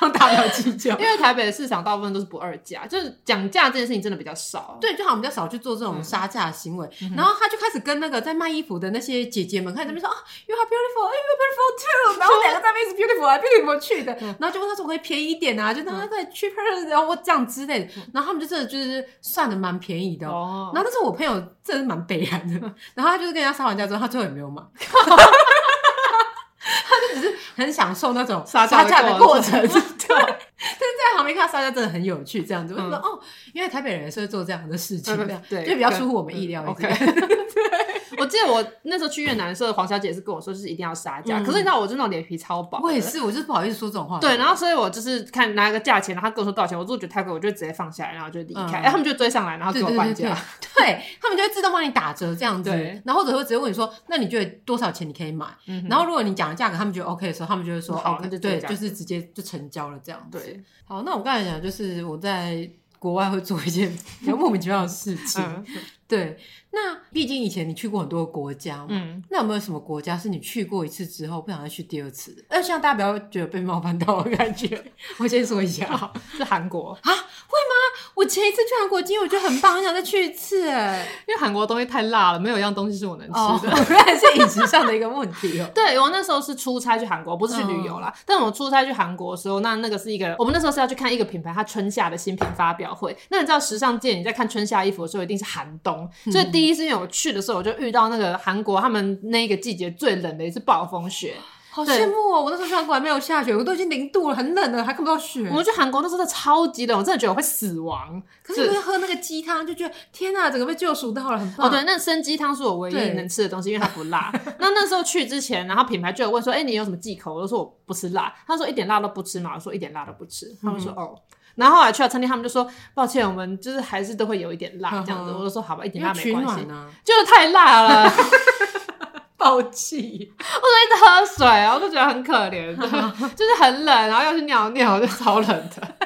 就大不了计较。因为台北的市场大部分都是不二价，就是讲价这件事情真的比较少。对，就好像比较少去做这种杀价的行为。嗯、然后他就开始跟那个在卖衣服的那些姐姐们开始在那边说啊、嗯、，You are beautiful，You are beautiful too。然后两个在那边是 beautiful 啊，beautiful 去的。然后就问他说可以便宜一点啊，就让他可以 cheaper，然后我这样之类的。然后他们就真的就是算的蛮便宜的。哦。然后但是我朋友真的是蛮悲哀的。然后他就是跟人家杀完价之后，他最后也没有买。他就只是很享受那种杀价的过程，对。但是在旁边看杀价真的很有趣，这样子。我就说哦，因为台北人是会做这样的事情，对，就比较出乎我们意料一点。我记得我那时候去越南的时候，黄小姐是跟我说，就是一定要杀价。可是你知道，我就那种脸皮超薄。我也是，我就是不好意思说这种话。对，然后所以我就是看拿一个价钱，然后他跟我说多少钱，我如果觉得太贵，我就直接放下来，然后就离开。哎，他们就追上来，然后给我半价。对，他们就会自动帮你打折这样子。然后或者会直接问你说，那你觉得多少钱你可以买？然后如果你讲的价格他们觉得 OK 的时候，他们就会说哦，那就对，就是直接就成交了这样。对。好，那我刚才讲就是我在国外会做一件 比较莫名其妙的事情。对，那毕竟以前你去过很多国家嘛，嗯，那有没有什么国家是你去过一次之后不想再去第二次的？那希望大家不要觉得被冒犯到的感觉。我先说一下，是韩国啊？会吗？我前一次去韩国经验，我觉得很棒，很想再去一次。哎，因为韩国的东西太辣了，没有一样东西是我能吃的，原来是饮食上的一个问题哦。对，我那时候是出差去韩国，不是去旅游啦。但我出差去韩国的时候，那那个是一个，我们那时候是要去看一个品牌，它春夏的新品发表会。那你知道时尚界你在看春夏衣服的时候，一定是寒冬。所以第一次因为我去的时候，我就遇到那个韩国他们那个季节最冷的一次暴风雪。好羡慕哦！我那时候去韩国还没有下雪，我都已经零度了，很冷了，还看不到雪。我们去韩国那时候超级冷，我真的觉得我会死亡。可是因为喝那个鸡汤，就觉得天哪，整个被救赎到了，很棒。哦，对，那生鸡汤是我唯一能吃的东西，因为它不辣。那那时候去之前，然后品牌就有问说：“哎、欸，你有什么忌口？”我就说：“我不吃辣。”他说：“一点辣都不吃嘛？”我说：“一点辣都不吃。”他们说：“哦。”然后后来去了餐厅，他们就说：“抱歉，我们就是还是都会有一点辣这样子。”我就说：“好吧，一点辣没关系。”就是太辣了。爆气！我说一直喝水，我就觉得很可怜，就是很冷，然后要去尿尿，就超冷的。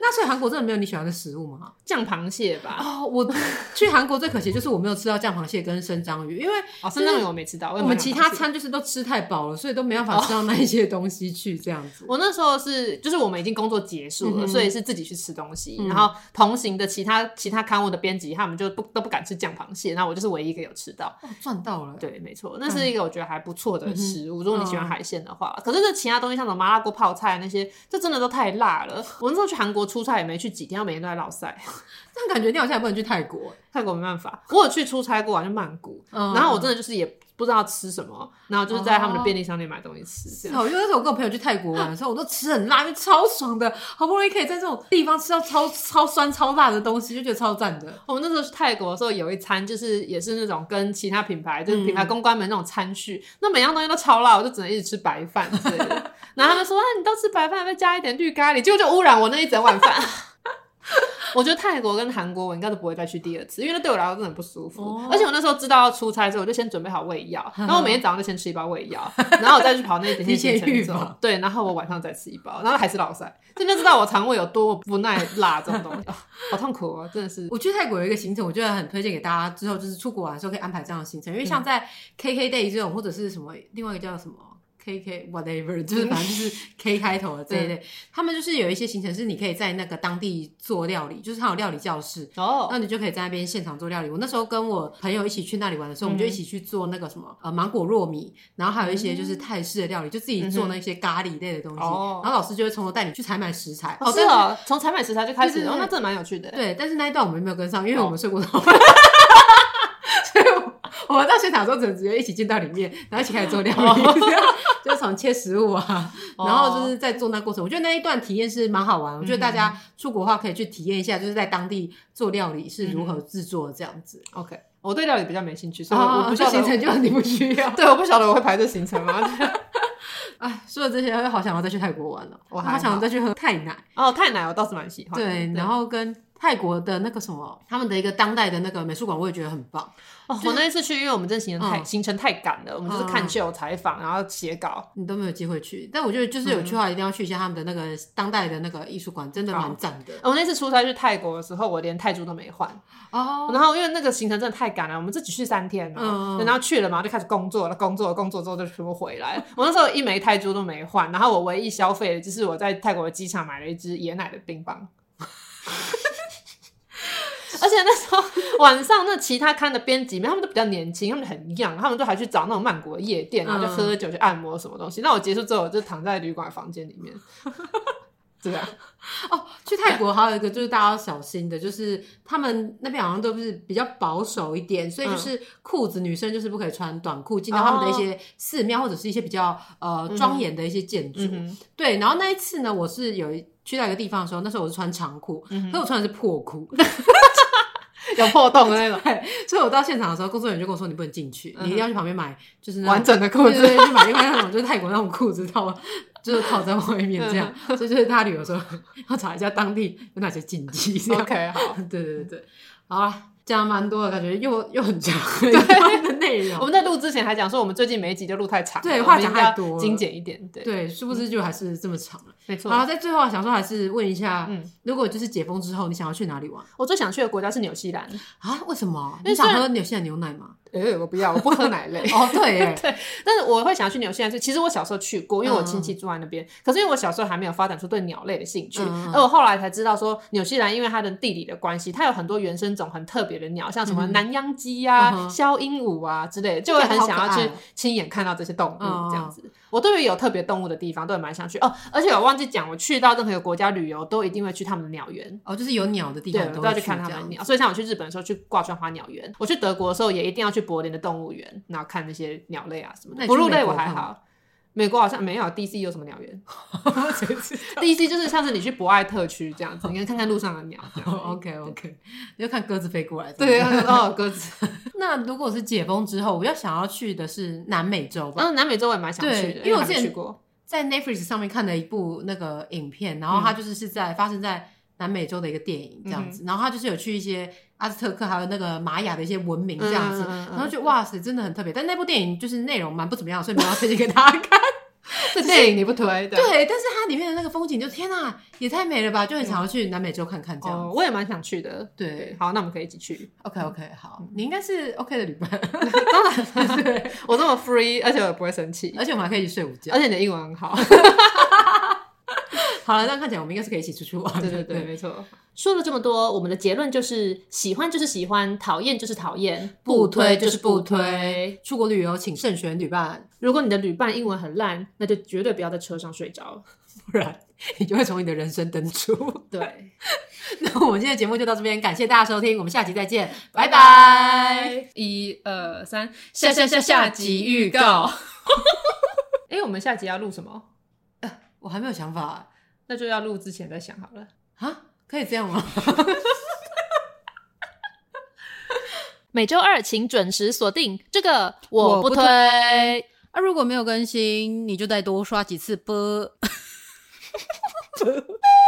那所以韩国真的没有你喜欢的食物吗？酱螃蟹吧。哦，我去韩国最可惜就是我没有吃到酱螃蟹跟生章鱼，因为哦，生章鱼我没吃到。我们其他餐就是都吃太饱了，所以都没办法吃到那一些东西去这样子。我那时候是就是我们已经工作结束了，所以是自己去吃东西。然后同行的其他其他刊物的编辑他们就不都不敢吃酱螃蟹，然后我就是唯一一个有吃到。哦，赚到了。对，没错，那是一个我觉得还不错的食物。如果你喜欢海鲜的话，可是这其他东西像什么麻辣锅、泡菜那些，这真的都太辣了。我那时候去韩国出差也没去几天，每天都在落赛。但感觉你好像也不能去泰国，泰国没办法。我有去出差过啊，就曼谷，然后我真的就是也不知道吃什么，然后就是在他们的便利商店买东西吃。这样，因为那时候我跟我朋友去泰国玩的时候，我都吃很辣，因为超爽的，好不容易可以在这种地方吃到超超酸超辣的东西，就觉得超赞的。我们那时候去泰国的时候，有一餐就是也是那种跟其他品牌，就是品牌公关们那种餐序，那每样东西都超辣，我就只能一直吃白饭之类的。然后他们说：“啊，你都吃白饭，再加一点绿咖喱，结果就污染我那一整碗饭。”我觉得泰国跟韩国我应该都不会再去第二次，因为那对我来说真的很不舒服。Oh. 而且我那时候知道要出差之后，我就先准备好胃药，然后我每天早上就先吃一包胃药，然后我再去跑那一点点行程走。对，然后我晚上再吃一包，然后还是老赛，真的知道我肠胃有多不耐辣这种东西，好痛苦哦！真的是。我去泰国有一个行程，我觉得很推荐给大家，之后就是出国玩的时候可以安排这样的行程，因为像在 KK Day 这种，或者是什么另外一个叫什么。K K whatever，就是反正就是 K 开头的这一类，他们就是有一些行程是你可以在那个当地做料理，就是他有料理教室哦，那你就可以在那边现场做料理。我那时候跟我朋友一起去那里玩的时候，我们就一起去做那个什么呃芒果糯米，然后还有一些就是泰式的料理，就自己做那些咖喱类的东西。然后老师就会从头带你去采买食材。哦，对哦，从采买食材就开始，然后那真的蛮有趣的。对，但是那一段我们没有跟上，因为我们睡过头。我们到现场的时候，只能直接一起进到里面，然后一起开始做料理，就从切食物啊，然后就是在做那过程。我觉得那一段体验是蛮好玩。我觉得大家出国的话可以去体验一下，就是在当地做料理是如何制作的这样子。OK，我对料理比较没兴趣，所以我不晓得行程就你不需要。对，我不晓得我会排这行程吗？哎，说了这些，我好想要再去泰国玩了。我好想要再去喝泰奶。哦，泰奶我倒是蛮喜欢。对，然后跟。泰国的那个什么，他们的一个当代的那个美术馆，我也觉得很棒。哦，我那一次去，因为我们这行程太行程太赶了，我们就是看秀、采访，然后写稿，你都没有机会去。但我觉得就是有去的话，一定要去一下他们的那个当代的那个艺术馆，真的蛮赞的。我那次出差去泰国的时候，我连泰铢都没换哦。然后因为那个行程真的太赶了，我们自己去三天，嗯，然后去了嘛，就开始工作了，工作工作之后就全部回来。我那时候一枚泰铢都没换，然后我唯一消费的就是我在泰国的机场买了一支椰奶的冰棒。而且那时候晚上，那其他刊的编辑们，他们都比较年轻，他们很 young，他们都还去找那种曼谷的夜店，然后就喝酒、去按摩什么东西。那我结束之后，我就躺在旅馆房间里面，对啊。哦，去泰国还有一个就是大家要小心的，就是他们那边好像都是比较保守一点，所以就是裤子女生就是不可以穿短裤进到他们的一些寺庙或者是一些比较呃庄严的一些建筑。嗯、对，然后那一次呢，我是有一去到一个地方的时候，那时候我是穿长裤，嗯、可是我穿的是破裤。有破洞的那种，对，所以我到现场的时候，工作人员就跟我说：“你不能进去，你一定要去旁边买，就是完整的裤子，对，去买另外那种就是泰国那种裤子套，就是套在外面这样。所以就是他旅游的时候 要查一下当地有哪些禁忌。” OK，好，对对对对，好了，讲蛮多的，感觉又又很长的内容。我们在录之前还讲说，我们最近每一集就录太长，对，话讲太多，精简一点。对对，殊不知就还是这么长了。没错。好，在最后想说还是问一下，嗯，如果就是解封之后，你想要去哪里玩？我最想去的国家是纽西兰啊？为什么？你想喝纽西兰牛奶吗？哎、欸，我不要，我不喝奶类。哦，对，对。但是我会想要去纽西兰，是其实我小时候去过，因为我亲戚住在那边。嗯、可是因为我小时候还没有发展出对鸟类的兴趣，嗯、而我后来才知道说，纽西兰因为它的地理的关系，它有很多原生种很特别的鸟，像什么南洋鸡啊、鸮鹦鹉啊之类的，就会很想要去亲眼看到这些动物。这样子，嗯、我对于有特别动物的地方都会蛮想去哦。而且我忘记讲，我去到任何一个国家旅游，都一定会去他们的鸟园。哦，就是有鸟的地方都，都要去看他们的鸟。所以像我去日本的时候，去挂川花鸟园；我去德国的时候，也一定要去柏林的动物园。然后看那些鸟类啊什么的，哺乳类我还好。美国好像没有，DC 有什么鸟园？DC 就是像是你去博爱特区这样子，你可以看看路上的鸟。OK OK，你就看鸽子飞过来。对，哦，鸽子。那如果是解封之后，我要想要去的是南美洲吧？嗯，南美洲我也蛮想去的，因为我之前去过，在 Netflix 上面看了一部那个影片，然后它就是是在发生在南美洲的一个电影这样子，然后他就是有去一些。阿兹特克还有那个玛雅的一些文明这样子，然后就哇塞，真的很特别。但那部电影就是内容蛮不怎么样，所以没有推荐给大家看。这电影你不推？对，对，但是它里面的那个风景就天哪，也太美了吧！就很想要去南美洲看看这样、哦。我也蛮想去的。对，对，好，那我们可以一起去。OK OK，好，你应该是 OK 的旅伴。当然，对我这么 free，而且我也不会生气，而且我们还可以一起睡午觉，而且你的英文很好。好了，这样看起来我们应该是可以一起出去玩。对对对，没错。说了这么多，我们的结论就是：喜欢就是喜欢，讨厌就是讨厌，不推就是不推。出国旅游请慎选旅伴。如果你的旅伴英文很烂，那就绝对不要在车上睡着，不然你就会从你的人生登出。对。那我们今天的节目就到这边，感谢大家收听，我们下集再见，拜拜。一二三，下下下下集预告。哎、欸，我们下集要录什么？呃我还没有想法，那就要录之前再想好了啊？可以这样吗？每周二请准时锁定这个，我不推。啊，如果没有更新，你就再多刷几次播。